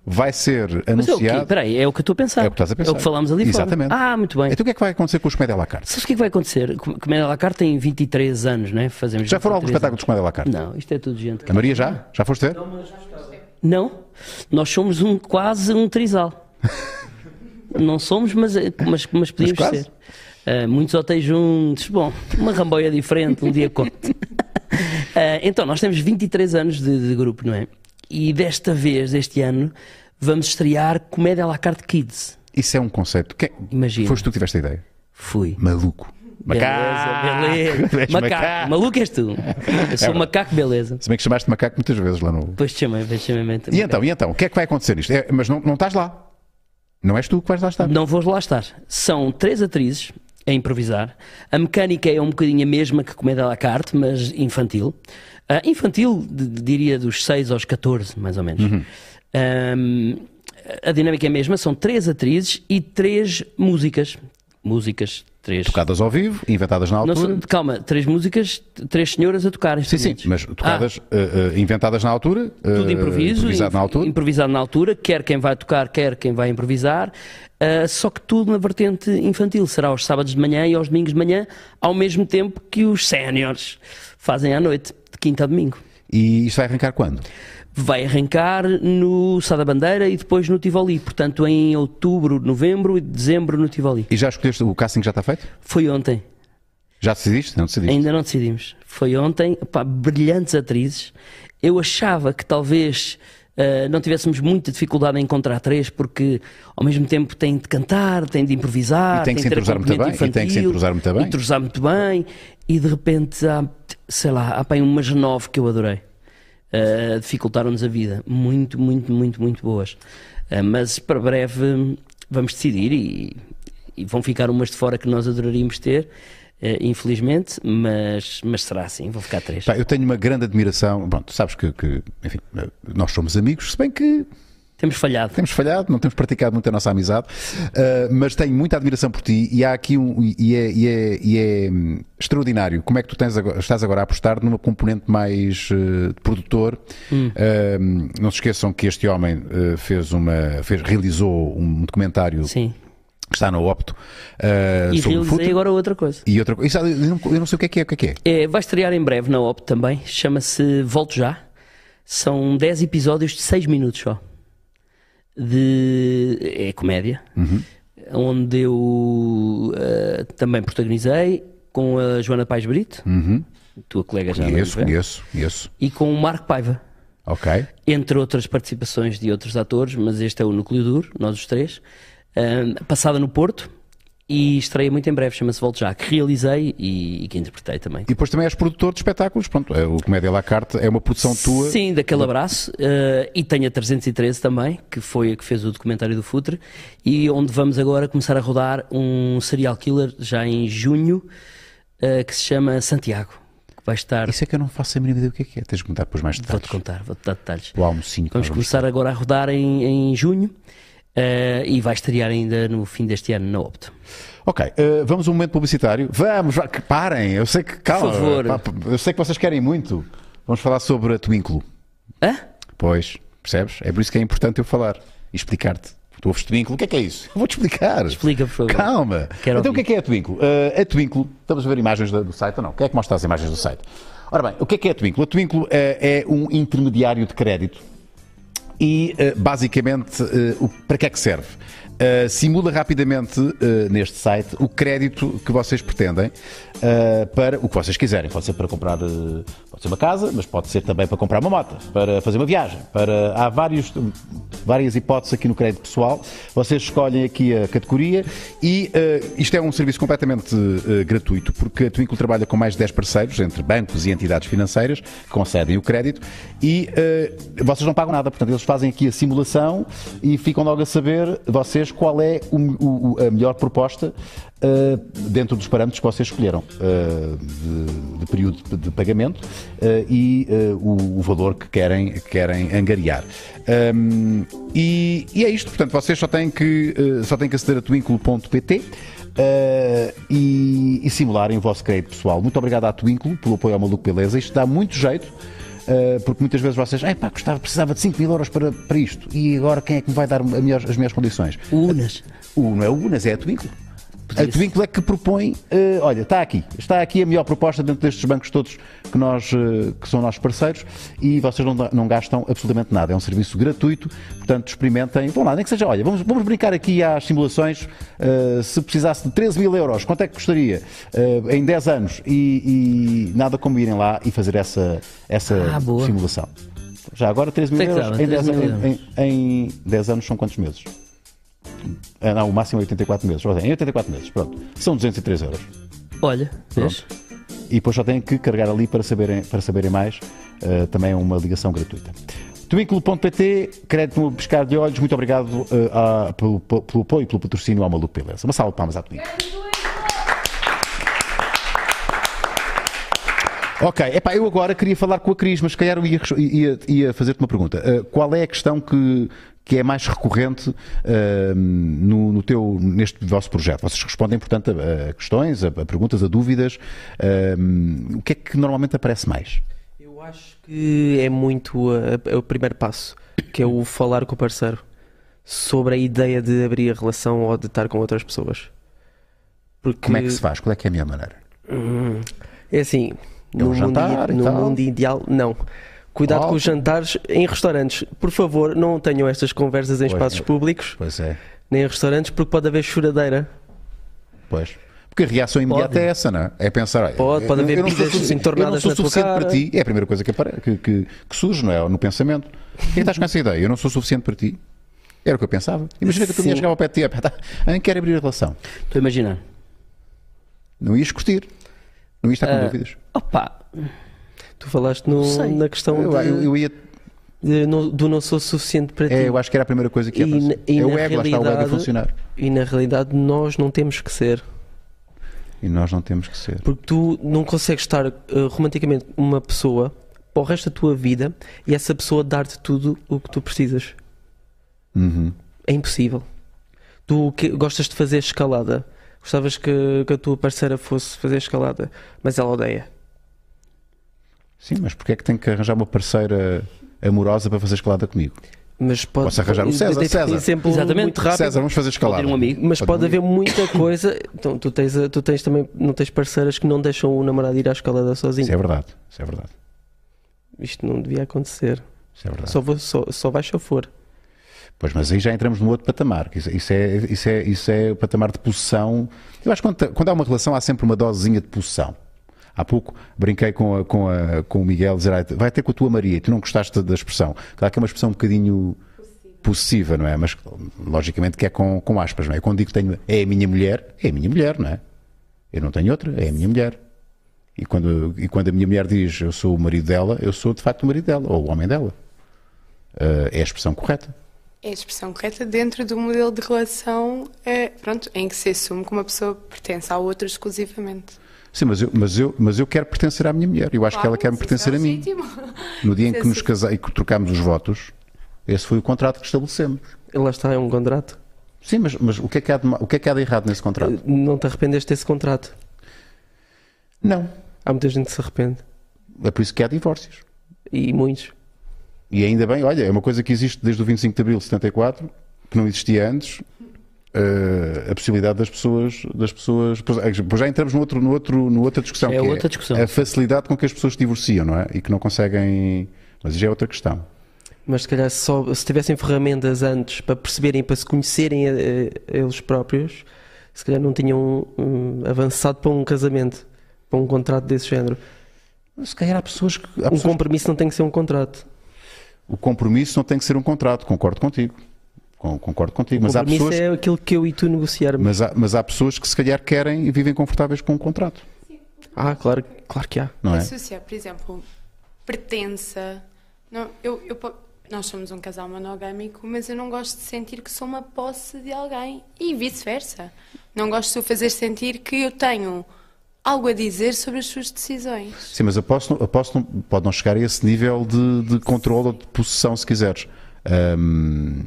[SPEAKER 2] vai ser anunciado. Mas é
[SPEAKER 3] Espera aí, é o que eu estou a pensar.
[SPEAKER 2] É o que estás a pensar.
[SPEAKER 3] É o que falámos ali
[SPEAKER 2] Exatamente.
[SPEAKER 3] Fora. Ah, muito bem.
[SPEAKER 2] Então o que é que vai acontecer com os Comédia à la carte?
[SPEAKER 3] Sabes o que é que vai acontecer? Comédia à la carte tem 23 anos, né? Fazemos
[SPEAKER 2] já foram alguns espetáculos de Comédia à la carte?
[SPEAKER 3] Não, isto é tudo gente.
[SPEAKER 2] A Maria já? Já foste ter?
[SPEAKER 3] Não, mas já Não, nós somos um, quase um trisal. Não somos, mas, mas, mas podíamos mas ser. Uh, muitos hotéis juntos, bom, uma ramboia diferente, um dia conto. uh, então, nós temos 23 anos de, de, grupo, não é? E desta vez, deste ano, vamos estrear Comédia à la carte Kids.
[SPEAKER 2] Isso é um conceito. Que...
[SPEAKER 3] Imagina.
[SPEAKER 2] Foste tu que tiveste a ideia?
[SPEAKER 3] Fui.
[SPEAKER 2] Maluco.
[SPEAKER 3] Macaco. Beleza, beleza. Macaco. macaco. Maluco és tu. Eu sou é macaco, beleza.
[SPEAKER 2] Se bem que chamaste macaco muitas vezes lá no.
[SPEAKER 3] Pois te chamei, pois chamei.
[SPEAKER 2] E então, e então, o que é que vai acontecer nisto? É, mas não, não estás lá. Não és tu que vais lá estar.
[SPEAKER 3] Não vou lá estar. São três atrizes a improvisar. A mecânica é um bocadinho a mesma que Comédia à la carte, mas infantil. Uh, infantil, de, diria dos 6 aos 14, mais ou menos. Uhum. Um, a dinâmica é a mesma, são três atrizes e três músicas. músicas, três.
[SPEAKER 2] Tocadas ao vivo, inventadas na altura.
[SPEAKER 3] Não, calma, três músicas, três senhoras a tocar.
[SPEAKER 2] Sim, sim, mas tocadas, ah. uh, uh, inventadas na altura.
[SPEAKER 3] Tudo improviso. Improvisado na altura. Improvisado na altura, quer quem vai tocar, quer quem vai improvisar. só que tudo na vertente infantil. Será aos sábados de manhã e aos domingos de manhã, ao mesmo tempo que os séniores fazem à noite, de quinta a domingo.
[SPEAKER 2] E isto vai arrancar quando?
[SPEAKER 3] Vai arrancar no Sá da Bandeira e depois no Tivoli. Portanto, em outubro, novembro e dezembro no Tivoli.
[SPEAKER 2] E já escolheste o casting já está feito?
[SPEAKER 3] Foi ontem.
[SPEAKER 2] Já decidiste? Não decidiste?
[SPEAKER 3] Ainda não decidimos. Foi ontem. Pá, brilhantes atrizes. Eu achava que talvez uh, não tivéssemos muita dificuldade em encontrar três, porque ao mesmo tempo têm de cantar, têm de improvisar,
[SPEAKER 2] e tem que se entrosar muito bem. Infantil, e tem que se entrosar muito bem.
[SPEAKER 3] Entrosar muito bem. E de repente há, sei lá, há bem umas nove que eu adorei uh, dificultaram-nos a vida. Muito, muito, muito, muito boas. Uh, mas para breve vamos decidir e, e, vão ficar umas de fora que nós adoraríamos ter. Uh, infelizmente, mas, mas será assim, vão ficar três.
[SPEAKER 2] Eu tenho uma grande admiração. Sabes que, que enfim, nós somos amigos, se bem que
[SPEAKER 3] temos falhado.
[SPEAKER 2] Temos falhado, não temos praticado muito a nossa amizade, uh, mas tenho muita admiração por ti e há aqui um. E é, e é, e é hum, extraordinário como é que tu tens agora, estás agora a apostar numa componente mais uh, produtor. Hum. Uh, não se esqueçam que este homem fez uma. Fez, realizou um documentário.
[SPEAKER 3] Sim
[SPEAKER 2] que está no Opto.
[SPEAKER 3] Uh, e realizei agora outra coisa.
[SPEAKER 2] E outra coisa. Eu não, eu não sei o que é que é. O que é, que
[SPEAKER 3] é? é vai estrear em breve na Opto também. Chama-se Volto Já. São 10 episódios de 6 minutos só de. é comédia, uhum. onde eu uh, também protagonizei com a Joana Pais Brito,
[SPEAKER 2] uhum.
[SPEAKER 3] tua colega já.
[SPEAKER 2] Conheço, conheço, conheço.
[SPEAKER 3] E com o Marco Paiva.
[SPEAKER 2] Ok.
[SPEAKER 3] Entre outras participações de outros atores, mas este é o núcleo duro, nós os três. Uh, passada no Porto, e estreia muito em breve, chama-se Volto Já, que realizei e, e, que interpretei também.
[SPEAKER 2] E depois também és produtor de espetáculos, pronto, é, o Comédia La Carte é uma produção tua.
[SPEAKER 3] Sim, daquele abraço, uh, e tenho a 313 também, que foi a que fez o documentário do Futre, e onde vamos agora começar a rodar um serial killer já em junho, uh, que se chama Santiago. Vai estar...
[SPEAKER 2] Isso é que eu não faço a mínima ideia do que é que é, tens de contar depois mais detalhes.
[SPEAKER 3] Vou-te contar, vou-te dar detalhes.
[SPEAKER 2] O almocinho.
[SPEAKER 3] Vamos começar agora a rodar em, em junho, uh, e vai estrear ainda no fim deste ano na Opto.
[SPEAKER 2] Ok, uh, vamos a um momento publicitário. Vamos, que parem, eu sei que, calma, Por favor. eu sei que vocês querem muito. Vamos falar sobre a Twinkle.
[SPEAKER 3] Hã?
[SPEAKER 2] Pois, percebes? É por isso que é importante eu falar e explicar-te. Tu ouves Twinkle, o que é que é isso? Eu vou-te explicar.
[SPEAKER 3] Explica, por favor.
[SPEAKER 2] Calma. Quero então ouvir. o que é que é a Twinkle? Uh, a Twinkle, estamos a ver imagens do, site ou não? Quem é que mostra as imagens do site? Ora bem, o que é que é a Twinkle? A Twinkle uh, é um intermediário de crédito e, uh, basicamente, uh, para que é que serve? Uh, simula rapidamente neste site o crédito que vocês pretendem para o que vocês quiserem. Pode ser para comprar pode ser uma casa, mas pode ser também para comprar uma moto, para fazer uma viagem. Para... Há vários, várias hipóteses aqui no crédito pessoal. Vocês escolhem aqui a categoria e isto é um serviço completamente gratuito, porque a Twinkle trabalha com mais de 10 parceiros, entre bancos e entidades financeiras, que concedem o crédito e vocês não pagam nada. Portanto, eles fazem aqui a simulação e ficam logo a saber, vocês qual é o, o, a melhor proposta uh, dentro dos parâmetros que vocês escolheram uh, de, de, período de pagamento uh, e o, o, valor que querem, que querem angariar. Um, e, e, é isto, portanto, vocês só têm que, só têm que aceder a twinkle.pt. E, e, simularem o vosso crédito pessoal. Muito obrigado à Twinkle pelo apoio ao Maluco Beleza. Isto dá muito jeito uh, porque muitas vezes vocês, é pá, gostava, precisava de 5 mil euros para, para isto, e agora quem é que me vai dar melhor, as melhores condições?
[SPEAKER 3] O Unas.
[SPEAKER 2] O, não é o Unas, é a Twinkle. A Twinkle é que propõe, uh, olha, está aqui, está aqui a melhor proposta dentro destes bancos todos que, nós, uh, que são nossos parceiros e vocês não, não gastam absolutamente nada. É um serviço gratuito, portanto experimentem. Vão lá, nem que seja, olha, vamos, vamos brincar aqui às simulações. Uh, se precisasse de 13 mil euros, quanto é que custaria em 10 anos? E, e, nada como irem lá e fazer essa, essa ah, simulação. Já agora 13 mil euros em 10, em, em, em 10 anos são quantos meses? Ah, não, o máximo é 84 meses. Em 84 meses, pronto. São 203 euros.
[SPEAKER 3] Olha, vês?
[SPEAKER 2] E depois só têm que carregar ali para saberem, para saberem mais. Uh, também é uma ligação gratuita. Twinkle.pt, crédito no pescar de olhos. Muito obrigado uh, pelo, pelo apoio e pelo patrocínio ao Maluco Beleza. Uma salva de palmas à Twinkle. Ok, epá, eu agora queria falar com a Cris, mas se calhar eu ia, ia, ia fazer-te uma pergunta. Uh, qual é a questão que, que é mais recorrente uh, no, no, teu, neste vosso projeto? Vocês respondem, portanto, a, a questões, a, a, perguntas, a dúvidas. Uh, o que é que normalmente aparece mais?
[SPEAKER 4] Eu acho que é muito a, o primeiro passo, que é o falar com o parceiro sobre a ideia de abrir a relação ou de estar com outras pessoas.
[SPEAKER 2] Porque... Como é que se faz? Qual é que é a minha maneira?
[SPEAKER 4] Hum, é assim, é um no, mundo, no mundo ideal, não. Cuidado oh, com os jantares em restaurantes. Por favor, não tenham estas conversas em pois espaços é. públicos.
[SPEAKER 2] Pois é.
[SPEAKER 4] Nem em restaurantes, porque pode haver choradeira.
[SPEAKER 2] Pois. Porque a reação imediata pode. é essa, não é? É pensar,
[SPEAKER 4] pode, pode haver bebidas entornadas
[SPEAKER 2] eu não sou
[SPEAKER 4] suficiente
[SPEAKER 2] para ti. É a primeira coisa que, que, que, que surge, não é? No pensamento. Quem estás com essa ideia? Eu não sou suficiente para ti. Era o que eu pensava. Imagina que tu me chegava ao pé de ti, tá, quero abrir a relação.
[SPEAKER 3] Estou a imaginar.
[SPEAKER 2] Não ias curtir. Não ias estar com uh, dúvidas.
[SPEAKER 3] Opa,
[SPEAKER 4] Tu falaste no, na questão eu, de,
[SPEAKER 2] eu, eu ia...
[SPEAKER 4] de, no, do não sou suficiente para
[SPEAKER 2] é,
[SPEAKER 4] ti.
[SPEAKER 2] É, eu acho que era a primeira coisa que ia
[SPEAKER 4] e,
[SPEAKER 2] e
[SPEAKER 4] é o ego, lá está o ego a funcionar. E na realidade nós não temos que ser.
[SPEAKER 2] E nós não temos que ser.
[SPEAKER 4] Porque tu não consegues estar uh, romanticamente uma pessoa para o resto da tua vida e essa pessoa dar-te tudo o que tu precisas.
[SPEAKER 2] Uhum.
[SPEAKER 4] É impossível. Tu que, gostas de fazer escalada. Gostavas que, que a tua parceira fosse fazer escalada, mas ela odeia.
[SPEAKER 2] Sim, mas porquê é que tem que arranjar uma parceira amorosa para fazer escalada comigo?
[SPEAKER 4] Mas pode,
[SPEAKER 2] Posso arranjar o César, César.
[SPEAKER 4] Exemplo Exatamente. Muito rápido.
[SPEAKER 2] César, vamos fazer escalada.
[SPEAKER 3] Um amigo.
[SPEAKER 4] Mas pode, pode haver muita coisa. Então, tu tens, tu tens também, não tens parceiras que não deixam o namorado ir à escalada sozinho.
[SPEAKER 2] Isso é verdade, isso é verdade.
[SPEAKER 4] Isto não devia acontecer.
[SPEAKER 2] Isso é verdade.
[SPEAKER 4] Só, vou, só, só vai se eu for.
[SPEAKER 2] Pois, mas aí já entramos num outro patamar. Isso, isso, é, isso, é, isso é o patamar de possessão. Eu acho que quando, quando há uma relação há sempre uma dosezinha de possessão. Há pouco brinquei com, a, com, a, com o Miguel, dizer, vai ter com a tua Maria, tu não gostaste da expressão. Claro que é uma expressão um bocadinho possessiva, não é? Mas logicamente que é com, com aspas, não é? Quando digo que tenho, é a minha mulher, é a minha mulher, não é? Eu não tenho outra, é a minha mulher. E quando, e quando a minha mulher diz eu sou o marido dela, eu sou de facto o marido dela, ou o homem dela. Uh, é a expressão correta.
[SPEAKER 1] É a expressão correta dentro do modelo de relação é, pronto, em que se assume que uma pessoa pertence ao outro exclusivamente.
[SPEAKER 2] Sim, mas eu, mas eu, mas eu quero pertencer à minha mulher. Eu acho claro, que ela quer me pertencer é a mim. No dia em que nos casamos e que trocámos os votos, esse foi o contrato que estabelecemos.
[SPEAKER 4] Lá está, é um contrato.
[SPEAKER 2] Sim, mas, mas o, que é que há de, o que é que há de errado nesse contrato? Eh,
[SPEAKER 4] não te arrependeste desse contrato?
[SPEAKER 2] Não.
[SPEAKER 4] Há muita gente que se arrepende.
[SPEAKER 2] É por isso que há divórcios.
[SPEAKER 4] E muitos.
[SPEAKER 2] E ainda bem, olha, é uma coisa que existe desde o 25 de abril de 74, que não existia antes, uh, a possibilidade das pessoas, das pessoas, pois já entramos no outro, no outro, no outra discussão,
[SPEAKER 3] é
[SPEAKER 2] que
[SPEAKER 3] outra
[SPEAKER 2] é
[SPEAKER 3] discussão.
[SPEAKER 2] a facilidade com que as pessoas se divorciam, não é? E que não conseguem, mas já é outra questão.
[SPEAKER 4] Mas se calhar só, se tivessem ferramentas antes para perceberem, para se conhecerem a, a, eles próprios, se calhar não tinham um, avançado para um casamento, para um contrato desse género.
[SPEAKER 2] Se calhar há pessoas que. Há
[SPEAKER 4] um
[SPEAKER 2] pessoas
[SPEAKER 4] compromisso que... não tem que ser um contrato.
[SPEAKER 2] O compromisso não tem que ser um contrato, concordo contigo. Concordo contigo,
[SPEAKER 4] mas há pessoas. é aquilo que eu e tu negociarmos.
[SPEAKER 2] Mas há, mas há pessoas que se calhar querem e vivem confortáveis com o um contrato.
[SPEAKER 4] Sim. Ah, claro, claro que há.
[SPEAKER 2] Não é?
[SPEAKER 1] Associar, por exemplo, pertença. Não, eu, eu, nós somos um casal monogâmico, mas eu não gosto de sentir que sou uma posse de alguém e vice-versa. Não gosto de fazer sentir que eu tenho algo a dizer sobre as suas decisões.
[SPEAKER 2] Sim, mas a posse, a posse não, pode não chegar a esse nível de, de controle ou de possessão, se quiseres. Um,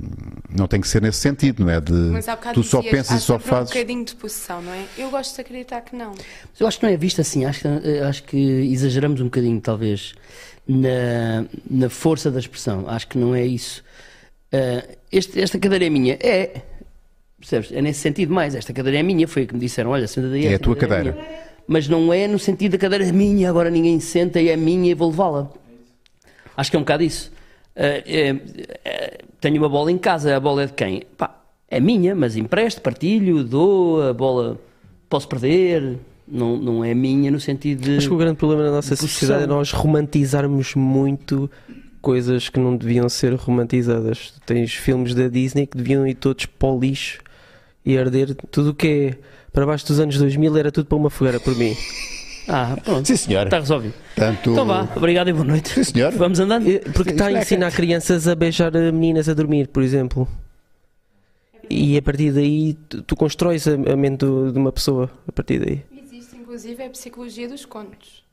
[SPEAKER 2] não tem que ser nesse sentido, não é? De
[SPEAKER 1] Mas há tu
[SPEAKER 2] só pensas e só fazes.
[SPEAKER 1] um bocadinho de possessão, não é? Eu gosto de acreditar que não.
[SPEAKER 3] eu acho que não é visto assim, acho que, acho que exageramos um bocadinho, talvez, na, na força da expressão. Acho que não é isso. Uh, este, esta cadeira é minha. É. Percebes? É nesse sentido mais. Esta cadeira é minha. Foi o que me disseram: olha, senta daí.
[SPEAKER 2] É a tua cadeira.
[SPEAKER 3] É Mas não é no sentido da cadeira é minha, agora ninguém senta e é minha e vou levá-la. Acho que é um bocado isso. Uh, uh, tenho uma bola em casa, a bola é de quem? Pá, é minha, mas empresto, partilho, dou, a bola posso perder, não, não é minha no sentido de.
[SPEAKER 4] Acho que o grande problema da nossa sociedade é nós romantizarmos muito coisas que não deviam ser romantizadas. Tu tens filmes da Disney que deviam ir todos para o lixo e arder. Tudo o que é para baixo dos anos 2000 era tudo para uma fogueira, por mim.
[SPEAKER 3] Ah, pronto.
[SPEAKER 2] Sim, senhor.
[SPEAKER 3] Está resolvido.
[SPEAKER 2] Tanto...
[SPEAKER 3] Então vá, obrigado e boa noite.
[SPEAKER 2] Sim, senhor.
[SPEAKER 3] Vamos andando.
[SPEAKER 4] Porque está a ensinar crianças a beijar meninas a dormir, por exemplo. E a partir daí tu, tu constróis a, a mente de uma pessoa. A partir daí.
[SPEAKER 1] Existe inclusive a psicologia dos contos,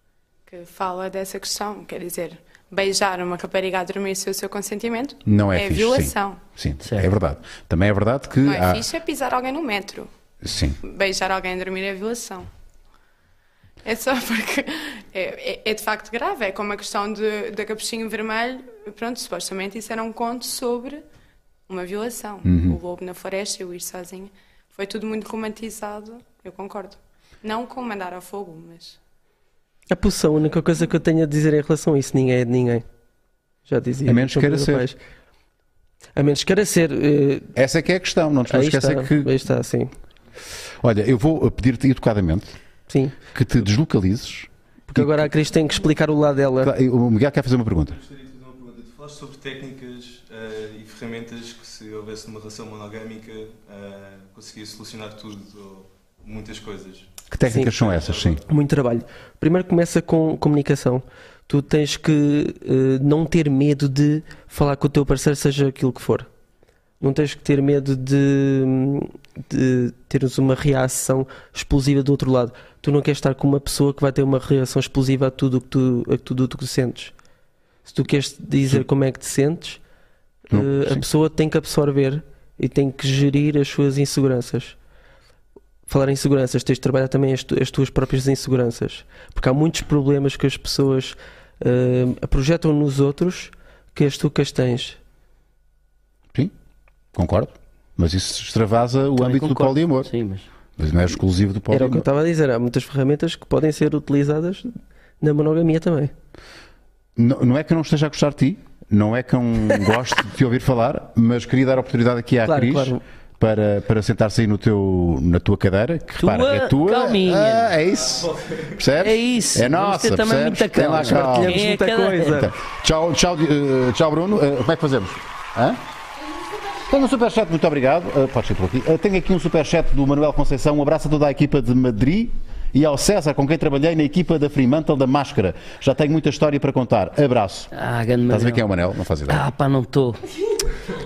[SPEAKER 1] que fala dessa questão. Quer dizer, beijar uma rapariga a dormir sem o seu consentimento
[SPEAKER 2] não é,
[SPEAKER 1] é
[SPEAKER 2] fixe,
[SPEAKER 1] violação.
[SPEAKER 2] Sim, sim é verdade. Também é verdade que.
[SPEAKER 1] Não é
[SPEAKER 2] há...
[SPEAKER 1] fixe é pisar alguém no metro.
[SPEAKER 2] Sim.
[SPEAKER 1] Beijar alguém a dormir é violação. É só porque é, é, é, de facto grave. É como a questão de, da capuchinho vermelho. Pronto, supostamente isso era um conto sobre uma violação. Uhum. O lobo na floresta e o ir sozinho. Foi tudo muito romantizado, eu concordo. Não com mandar ao fogo, mas.
[SPEAKER 4] A pulsão, a única coisa que eu tenho a dizer em relação a isso, ninguém é de ninguém. Já dizia.
[SPEAKER 2] A menos queira ser.
[SPEAKER 4] A menos queira ser. Uh...
[SPEAKER 2] Essa é que é a questão, não te esquecer que.
[SPEAKER 4] Aí está, sim.
[SPEAKER 2] Olha, eu vou pedir-te educadamente
[SPEAKER 4] sim.
[SPEAKER 2] que te deslocalizes.
[SPEAKER 4] Porque agora a Cris tem que explicar o lado dela.
[SPEAKER 2] O Miguel quer fazer uma pergunta.
[SPEAKER 5] Eu gostaria de fazer uma pergunta. Tu falaste sobre técnicas uh, e ferramentas que, se houvesse uma relação monogâmica, uh, conseguia solucionar tudo, ou muitas coisas.
[SPEAKER 2] Que técnicas sim. são essas, sim?
[SPEAKER 4] Muito trabalho. Primeiro começa com comunicação. Tu tens que uh, não ter medo de falar com o teu parceiro, seja aquilo que for. Não tens que ter medo de, de teres uma reação explosiva do outro lado. Tu não queres estar com uma pessoa que vai ter uma reação explosiva a tudo o que tu, a tudo o que tu sentes. Se tu queres dizer sim. como é que te sentes, não, uh, a pessoa tem que absorver e tem que gerir as suas inseguranças. Falar em inseguranças, tens de trabalhar também as, tu, as tuas próprias inseguranças. Porque há muitos problemas que as pessoas uh, projetam nos outros que as tu que as tens.
[SPEAKER 2] Sim, concordo. Mas isso extravasa o também âmbito concordo. do poliamor.
[SPEAKER 3] Sim, mas...
[SPEAKER 2] mas não é exclusivo do poliamor.
[SPEAKER 4] Era o que eu estava a dizer. Há muitas ferramentas que podem ser utilizadas na monogamia também.
[SPEAKER 2] Não, não é que eu não esteja a gostar de ti, não é que eu gosto de te ouvir falar, mas queria dar a oportunidade aqui à claro, Cris. Claro para, para sentar-se aí no teu, na tua cadeira, que
[SPEAKER 3] tua,
[SPEAKER 2] repara, é tua.
[SPEAKER 3] Calminha.
[SPEAKER 2] Ah, é isso. Percebes?
[SPEAKER 3] É isso.
[SPEAKER 2] É nossa.
[SPEAKER 3] também muita calma.
[SPEAKER 2] Tem lá calma.
[SPEAKER 4] É muita coisa.
[SPEAKER 2] Então, tchau, tchau, uh, tchau, Bruno. Uh, como é que fazemos? Hã? Tenho um superchat, muito obrigado. Uh, pode ser por aqui. Uh, tenho aqui um superchat do Manuel Conceição. Um abraço a toda a equipa de Madrid e ao César, com quem trabalhei na equipa da Fremantle da Máscara. Já tenho muita história para contar. Abraço.
[SPEAKER 3] Ah, grande
[SPEAKER 2] Estás a ver quem é o Manel? Não faz ideia.
[SPEAKER 3] Ah, pá, não estou.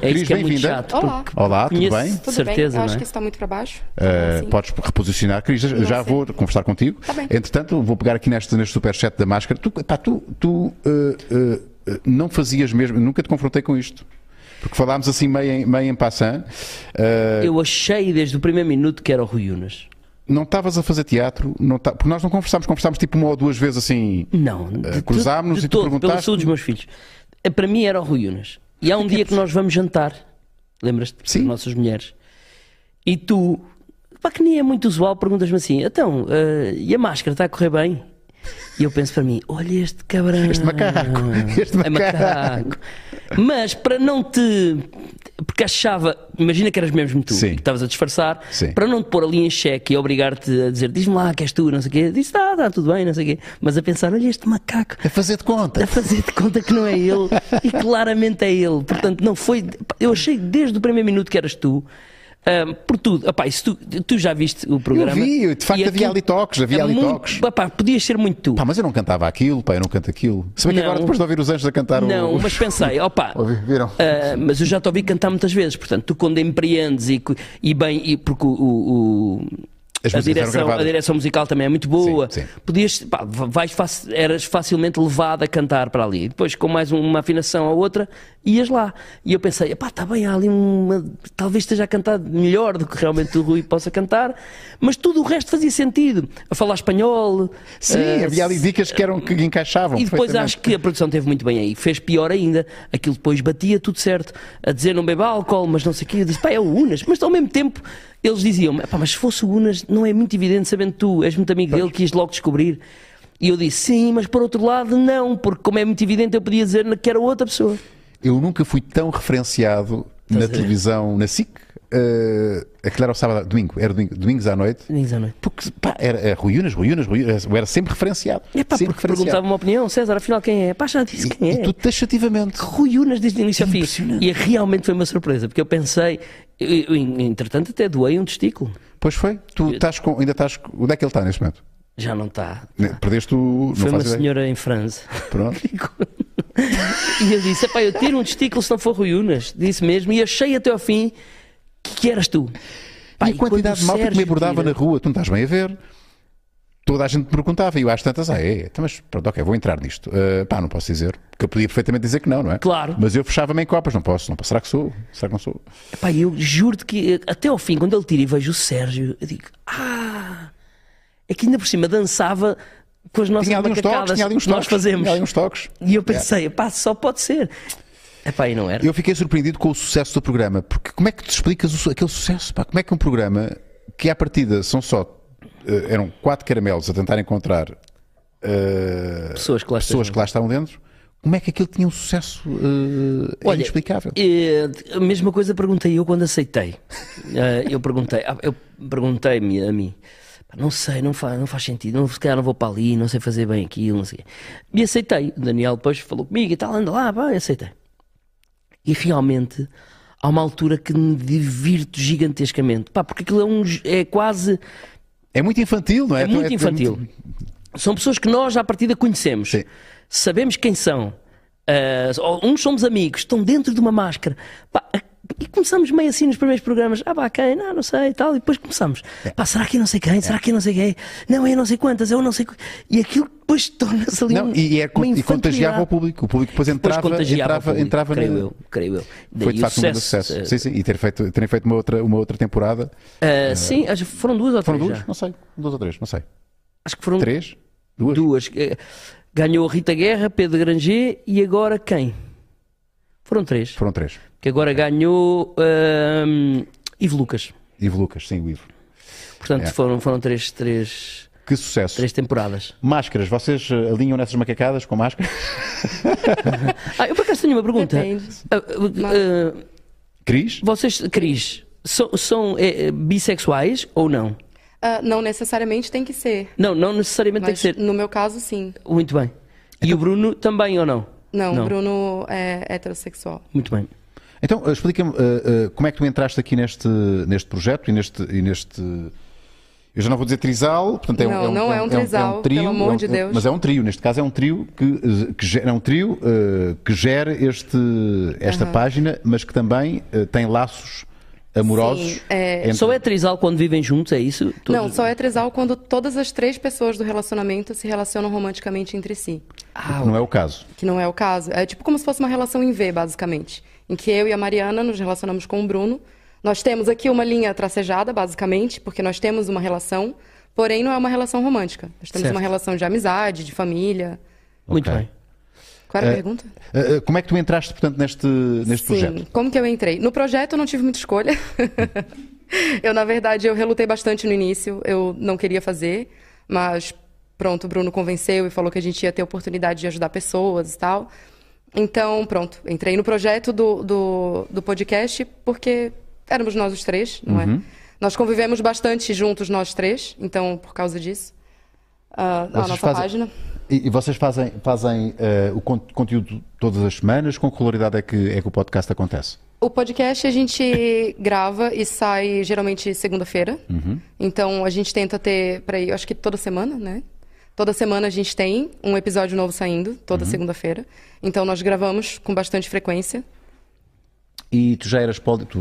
[SPEAKER 3] É
[SPEAKER 2] Cris,
[SPEAKER 3] isso que é muito
[SPEAKER 2] bem-vinda.
[SPEAKER 3] chato.
[SPEAKER 6] Olá.
[SPEAKER 2] Olá, tudo bem?
[SPEAKER 6] Tudo
[SPEAKER 3] Certeza,
[SPEAKER 6] bem? Eu acho
[SPEAKER 3] é?
[SPEAKER 6] que isso está muito para baixo.
[SPEAKER 2] Uh,
[SPEAKER 6] Assim.
[SPEAKER 2] podes reposicionar, Cris, já vou conversar contigo.
[SPEAKER 6] Tá bem.
[SPEAKER 2] Entretanto, vou pegar aqui neste, neste superchat da máscara. Tu, pá, tu, tu uh, uh, não fazias mesmo, nunca te confrontei com isto. Porque falámos assim meio em, meio em passant. Uh,
[SPEAKER 3] Eu achei desde o primeiro minuto que era o Rui Unas.
[SPEAKER 2] Não estavas a fazer teatro, não ta- porque nós não conversámos, conversámos tipo uma ou duas vezes assim.
[SPEAKER 3] Não, de,
[SPEAKER 2] cruzámos-nos e tu
[SPEAKER 3] todo, pela
[SPEAKER 2] perguntaste-
[SPEAKER 3] saúde dos meus filhos. Eh, Para mim era o Rui Unas. E há um dia que nós vamos jantar, lembras-te?
[SPEAKER 2] Sim.
[SPEAKER 3] Nossas mulheres. E tu, pá, que nem é muito usual, perguntas-me assim: então, eh, e a máscara está a correr bem? E eu penso para mim: olha este cabrão.
[SPEAKER 2] Este macaco, este
[SPEAKER 3] É
[SPEAKER 2] macaco.
[SPEAKER 3] Mas para não te. Porque achava, imagina que eras mesmo tu,
[SPEAKER 2] Sim.
[SPEAKER 3] que estavas a disfarçar,
[SPEAKER 2] Sim.
[SPEAKER 3] para não te pôr ali em xeque e obrigar-te a dizer diz-me lá que és tu, não sei o quê, disse tá, tá, tudo bem, não sei o quê, mas a pensar, olha este macaco,
[SPEAKER 2] A fazer de conta.
[SPEAKER 3] a fazer de conta que não é ele e claramente é ele. Portanto, não foi. Eu achei desde o primeiro minuto que eras tu. Ahm, por tudo, Epá, isso tu, tu já viste o programa?
[SPEAKER 2] vi, de facto havia ali toques, havia ali toques.
[SPEAKER 3] epá, podias ser muito tu.
[SPEAKER 2] Pá, mas eu não cantava aquilo, pá, eu não canto aquilo. Se bem que agora depois de ouvir os anjos a cantar
[SPEAKER 3] Não,
[SPEAKER 2] o.
[SPEAKER 3] mas pensei,
[SPEAKER 2] viram?
[SPEAKER 3] ah, mas eu já te ouvi cantar muitas vezes, portanto, tu quando empreendes e, e bem, e porque o, o- o- a, direção, a direção musical também é muito boa,
[SPEAKER 2] Sim, sim.
[SPEAKER 3] podias, pá, vais, eras facilmente levado a cantar para ali, depois com mais uma afinação ou outra, ias lá. E eu pensei, pá, está bem, há ali uma, talvez esteja a cantar melhor do que realmente o Rui possa cantar, mas tudo o resto fazia sentido, a falar espanhol.
[SPEAKER 2] Sim,
[SPEAKER 3] ah,
[SPEAKER 2] havia ali dicas que, eram, que encaixavam.
[SPEAKER 3] e depois acho que a produção teve muito bem aí. Fez pior ainda. Aquilo depois batia tudo certo. A dizer não beba álcool, mas não sei o quê. Eu disse, pá, é o Unas. Mas ao mesmo tempo eles diziam, pá, mas se fosse o Unas, não é muito evidente sabendo que tu és muito amigo dele, quis logo descobrir. E eu disse, sim, mas por outro lado, não, porque como é muito evidente, eu podia dizer que era outra pessoa.
[SPEAKER 2] Eu nunca fui tão referenciado na
[SPEAKER 3] a ver?
[SPEAKER 2] televisão, na SIC. Uh, aquilo era o sábado, domingo, era domingo, domingos à noite.
[SPEAKER 3] Diz à noite.
[SPEAKER 2] Porque pá, era, Unas, Rui Unas, eu era sempre referenciado.
[SPEAKER 3] É pá,
[SPEAKER 2] sempre
[SPEAKER 3] porque perguntava uma opinião, César, afinal quem é? Pá, já disse quem é.
[SPEAKER 2] E tu taxativamente.
[SPEAKER 3] Rui Unas desde o início ao fim. E realmente foi uma surpresa, porque eu pensei, eu, eu, entretanto até doei um testículo.
[SPEAKER 2] Pois foi, tu estás com, ainda estás. Onde é que ele está neste momento?
[SPEAKER 3] Já não está.
[SPEAKER 2] Perdeste o.
[SPEAKER 3] Foi uma
[SPEAKER 2] ideia.
[SPEAKER 3] senhora em França.
[SPEAKER 2] Pronto.
[SPEAKER 3] E eu disse: eu tiro um testículo se não for Rui Unas. Disse mesmo. E achei até ao fim que, que eras tu. Pá,
[SPEAKER 2] e a quantidade de malta que me abordava
[SPEAKER 3] tira-
[SPEAKER 2] na rua, tu não estás bem a ver. toda a gente me perguntava e eu às tantas, ah, é, então, mas pronto, ok, vou entrar nisto. Uh, pá, não posso dizer, porque eu podia perfeitamente dizer que não, não é?
[SPEAKER 3] Claro.
[SPEAKER 2] Mas eu fechava-me em copas, não posso, não posso. Será que sou? Será que não sou?
[SPEAKER 3] Pá, eu juro-te que até ao fim, quando ele tira e vejo o Sérgio, eu digo, ah, é que ainda por cima dançava com as nossas tinha ali uns toques, tinha ali uns toques, nós fazemos.
[SPEAKER 2] Tinha ali uns toques.
[SPEAKER 3] E eu pensei, pá, só pode ser. Epá, e não era.
[SPEAKER 2] Eu fiquei surpreendido com o sucesso do programa, porque como é que te explicas o, aquele sucesso? Pá? Como é que um programa que à partida são só uh, eram quatro caramelos a tentar encontrar uh,
[SPEAKER 3] pessoas, que lá,
[SPEAKER 2] pessoas que lá estavam dentro, como é que aquilo tinha um sucesso uh, Olha, inexplicável?
[SPEAKER 3] a mesma coisa perguntei eu quando aceitei. eu perguntei, ah, eu perguntei-me a mim. Não sei, não faz, não faz sentido, não, se calhar não vou para ali, não sei fazer bem aquilo, não sei. E aceitei. O Daniel depois falou comigo e tal, anda lá, pá, aceitei. E realmente há uma altura que me divirto gigantescamente. Pá, porque aquilo é, um, é quase.
[SPEAKER 2] É muito infantil, não é?
[SPEAKER 3] É muito é, infantil. É muito... São pessoas que nós à partida conhecemos. Sim. Sabemos quem são. Uh, uns somos amigos, estão dentro de uma máscara. Pá, e começamos meio assim nos primeiros programas. Ah, pá, quem? Não, não sei e tal. E depois começamos. É. Pá, será que eu não sei quem? Será que eu não sei quem? Não, eu não sei quantas, eu não sei. E aquilo depois torna-se ali. Não, um,
[SPEAKER 2] e, é, e contagiava o público. O público depois entrava. Depois entrava, entrava
[SPEAKER 3] creio eu, creio eu.
[SPEAKER 2] Foi de facto um sucesso. Uh, sim, sim. E ter feito, terem feito uma outra, uma outra temporada.
[SPEAKER 3] Uh, uh, sim, foram duas ou
[SPEAKER 2] três. Foram
[SPEAKER 3] duas?
[SPEAKER 2] Já. Não sei. Duas ou três, não sei.
[SPEAKER 3] Acho que foram.
[SPEAKER 2] Três? Duas?
[SPEAKER 3] Duas. Ganhou a Rita Guerra, Pedro Granger e agora quem? Foram três.
[SPEAKER 2] Foram três.
[SPEAKER 3] Que agora ganhou uh, Ivo Lucas.
[SPEAKER 2] Ivo Lucas, sim, o Ivo.
[SPEAKER 3] Portanto, é. foram, foram três, três.
[SPEAKER 2] Que sucesso.
[SPEAKER 3] Três temporadas.
[SPEAKER 2] Máscaras, vocês alinham nessas macacadas com máscaras?
[SPEAKER 3] ah, eu por acaso tenho uma pergunta. Depende. Uh,
[SPEAKER 2] uh, Cris?
[SPEAKER 3] Vocês, Cris, são, são é, bissexuais ou não?
[SPEAKER 6] Uh, não necessariamente tem que ser.
[SPEAKER 3] Não, não necessariamente
[SPEAKER 6] Mas
[SPEAKER 3] tem que ser.
[SPEAKER 6] No meu caso, sim.
[SPEAKER 3] Muito bem. E então... o Bruno também ou não?
[SPEAKER 6] Não, não. Bruno é heterossexual.
[SPEAKER 3] Muito bem.
[SPEAKER 2] Então, explica-me uh, uh, como é que tu entraste aqui neste, neste projeto e neste, e neste. Eu já não vou dizer trisal, portanto é
[SPEAKER 6] não,
[SPEAKER 2] um, é um,
[SPEAKER 6] não é um, trisal, é um trio, pelo amor
[SPEAKER 2] é um,
[SPEAKER 6] de Deus.
[SPEAKER 2] Mas é um trio, neste caso é um trio que, que gera, é um trio uh, que gera este, esta uhum. página, mas que também tem laços amorosos. Sim,
[SPEAKER 3] é... entre... Só é trisal quando vivem juntos, é isso?
[SPEAKER 6] Todos... Não, só é trisal quando todas as três pessoas do relacionamento se relacionam romanticamente entre si.
[SPEAKER 2] Ah, que não é o caso.
[SPEAKER 6] Que não é o caso. É tipo como se fosse uma relação em V, basicamente. Em que eu e a Mariana nos relacionamos com o Bruno. Nós temos aqui uma linha tracejada, basicamente, porque nós temos uma relação, porém não é uma relação romântica. Nós temos certo. uma relação de amizade, de família.
[SPEAKER 3] Muito okay. bem.
[SPEAKER 6] Qual era a uh, pergunta?
[SPEAKER 2] Uh, como é que tu entraste, portanto, neste, neste
[SPEAKER 6] Sim,
[SPEAKER 2] projeto?
[SPEAKER 6] como que eu entrei? No projeto eu não tive muita escolha. eu, na verdade, eu relutei bastante no início. Eu não queria fazer, mas pronto, o Bruno convenceu e falou que a gente ia ter oportunidade de ajudar pessoas e tal. Então, pronto, entrei no projeto do, do, do podcast porque éramos nós os três, não é? uhum. é? Nós convivemos bastante juntos, nós três, então, por causa disso, uh, a nossa fazem... página.
[SPEAKER 2] E, vocês fazem, fazem uh, o conteúdo todas as semanas? Com que regularidade é que, é que o podcast acontece?
[SPEAKER 6] O podcast a gente grava e sai geralmente segunda-feira. Uhum. Então a gente tenta ter, para acho que toda semana, né? Toda semana a gente tem um episódio novo saindo, toda uhum. segunda-feira. Então nós gravamos com bastante frequência.
[SPEAKER 2] E tu já eras poli... Tu,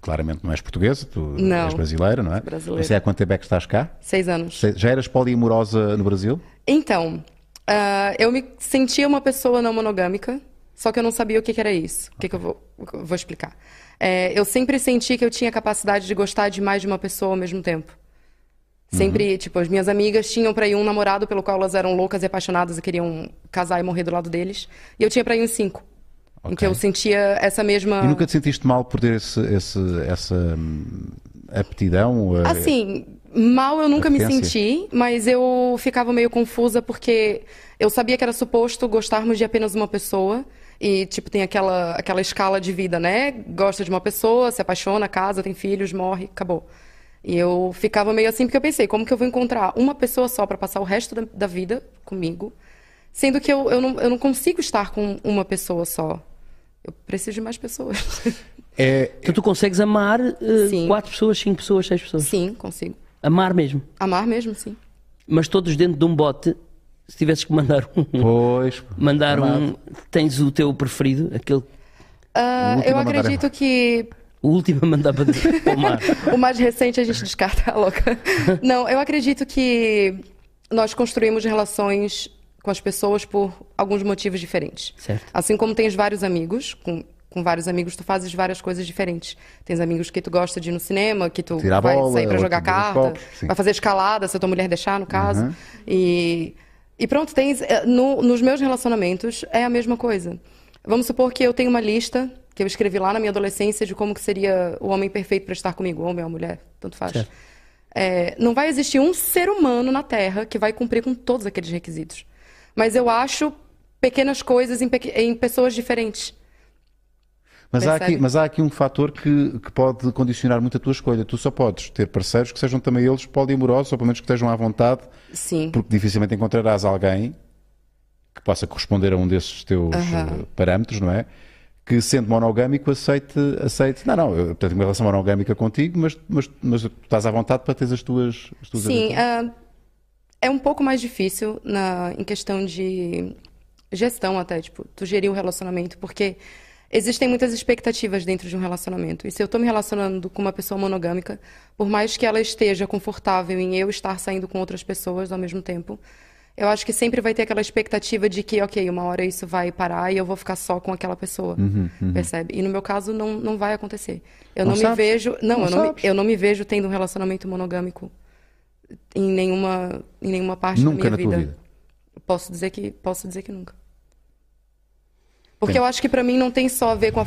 [SPEAKER 2] claramente não és portuguesa, tu
[SPEAKER 6] não,
[SPEAKER 2] és brasileira, não é?
[SPEAKER 6] Brasileira.
[SPEAKER 2] Você há quanto tempo é que estás cá?
[SPEAKER 6] Seis anos.
[SPEAKER 2] Já eras poliamorosa no Brasil?
[SPEAKER 6] Então, uh, eu me sentia uma pessoa não monogâmica, só que eu não sabia o que, que era isso. O que, que eu vou, vou explicar? É, eu sempre senti que eu tinha capacidade de gostar de mais de uma pessoa ao mesmo tempo. Sempre, uhum. tipo, as minhas amigas tinham pra ir um namorado pelo qual elas eram loucas e apaixonadas e queriam casar e morrer do lado deles. E eu tinha pra ir uns cinco. Okay. Que eu sentia essa mesma.
[SPEAKER 2] E nunca te sentiste mal por ter esse, esse essa hum, aptidão?
[SPEAKER 6] Eh, assim, mal eu nunca me senti, mas eu ficava meio confusa porque eu sabia que era suposto gostarmos de apenas uma pessoa. E, tipo, tem aquela, aquela escala de vida, né? Gosta de uma pessoa, se apaixona, casa, tem filhos, morre, acabou. E eu ficava meio assim porque eu pensei, como que eu vou encontrar uma pessoa só para passar o resto da, da, vida comigo, sendo que eu, eu, não, eu não consigo estar com uma pessoa só. Eu preciso de mais pessoas.
[SPEAKER 3] É, então tu consegues amar uh, quatro pessoas, cinco pessoas, seis pessoas?
[SPEAKER 6] Sim, consigo.
[SPEAKER 3] Amar mesmo?
[SPEAKER 6] Amar mesmo, sim.
[SPEAKER 3] Mas todos dentro de um bote, se tivesses que mandar um.
[SPEAKER 2] Pois.
[SPEAKER 3] Mandar um. Tens o teu preferido? Aquele.
[SPEAKER 6] Uh, eu acredito que
[SPEAKER 3] o último a mandar para o mar.
[SPEAKER 6] o mais recente a gente descarta, a louca. Não, eu acredito que nós construímos relações com as pessoas por alguns motivos diferentes.
[SPEAKER 3] Certo.
[SPEAKER 6] Assim como tens vários amigos, com, com vários amigos tu fazes várias coisas diferentes. Tens amigos que tu gosta de ir no cinema, que tu
[SPEAKER 2] Tirar
[SPEAKER 6] vai
[SPEAKER 2] bola,
[SPEAKER 6] sair para jogar carta,
[SPEAKER 2] copos,
[SPEAKER 6] vai fazer escalada, se a tua mulher deixar, no caso. E, e pronto, tens eh, no- nos meus relacionamentos é a mesma coisa. Vamos supor que eu tenho uma lista que eu escrevi lá na minha adolescência de como que seria o homem perfeito para estar comigo, homem ou mulher, tanto faz.
[SPEAKER 3] Certo.
[SPEAKER 6] É, não vai existir um ser humano na Terra que vai cumprir com todos aqueles requisitos. Mas eu acho pequenas coisas em, em pessoas diferentes.
[SPEAKER 2] Mas há, aqui, mas há aqui um fator que, que pode condicionar muito a tua escolha. Tu só podes ter parceiros que sejam também eles poliamorosos, ou pelo menos que estejam à vontade,
[SPEAKER 6] Sim.
[SPEAKER 2] porque dificilmente encontrarás alguém que possa corresponder a um desses teus eh, parâmetros, não é? Que sendo monogâmico aceite, aceite não, não, eu tenho uma relação monogâmica contigo, mas, mas, mas tu estás à vontade para teres as tuas, as tuas
[SPEAKER 6] Sim, é um pouco mais difícil na, em questão de gestão até, tipo, tu gerir o relacionamento, porque existem muitas expectativas dentro de um relacionamento. E se eu tô me relacionando com uma pessoa monogâmica, por mais que ela esteja confortável em eu estar saindo com outras pessoas ao mesmo tempo, eu acho que sempre vai ter aquela expectativa de que, ok, uma hora isso vai parar e eu vou ficar só com aquela pessoa. Percebe? E no meu caso não, não vai acontecer. Eu
[SPEAKER 2] Uhum, Não
[SPEAKER 6] não, me vejo. Não,
[SPEAKER 2] Não
[SPEAKER 6] eu, não me, eu não me vejo tendo um relacionamento monogâmico em nenhuma, em nenhuma parte
[SPEAKER 2] Nunca
[SPEAKER 6] da
[SPEAKER 2] na
[SPEAKER 6] minha vida.
[SPEAKER 2] vida.
[SPEAKER 6] Posso dizer que posso dizer que nunca. Porque
[SPEAKER 2] Tem.
[SPEAKER 6] eu acho que pra mim não tem só a ver com a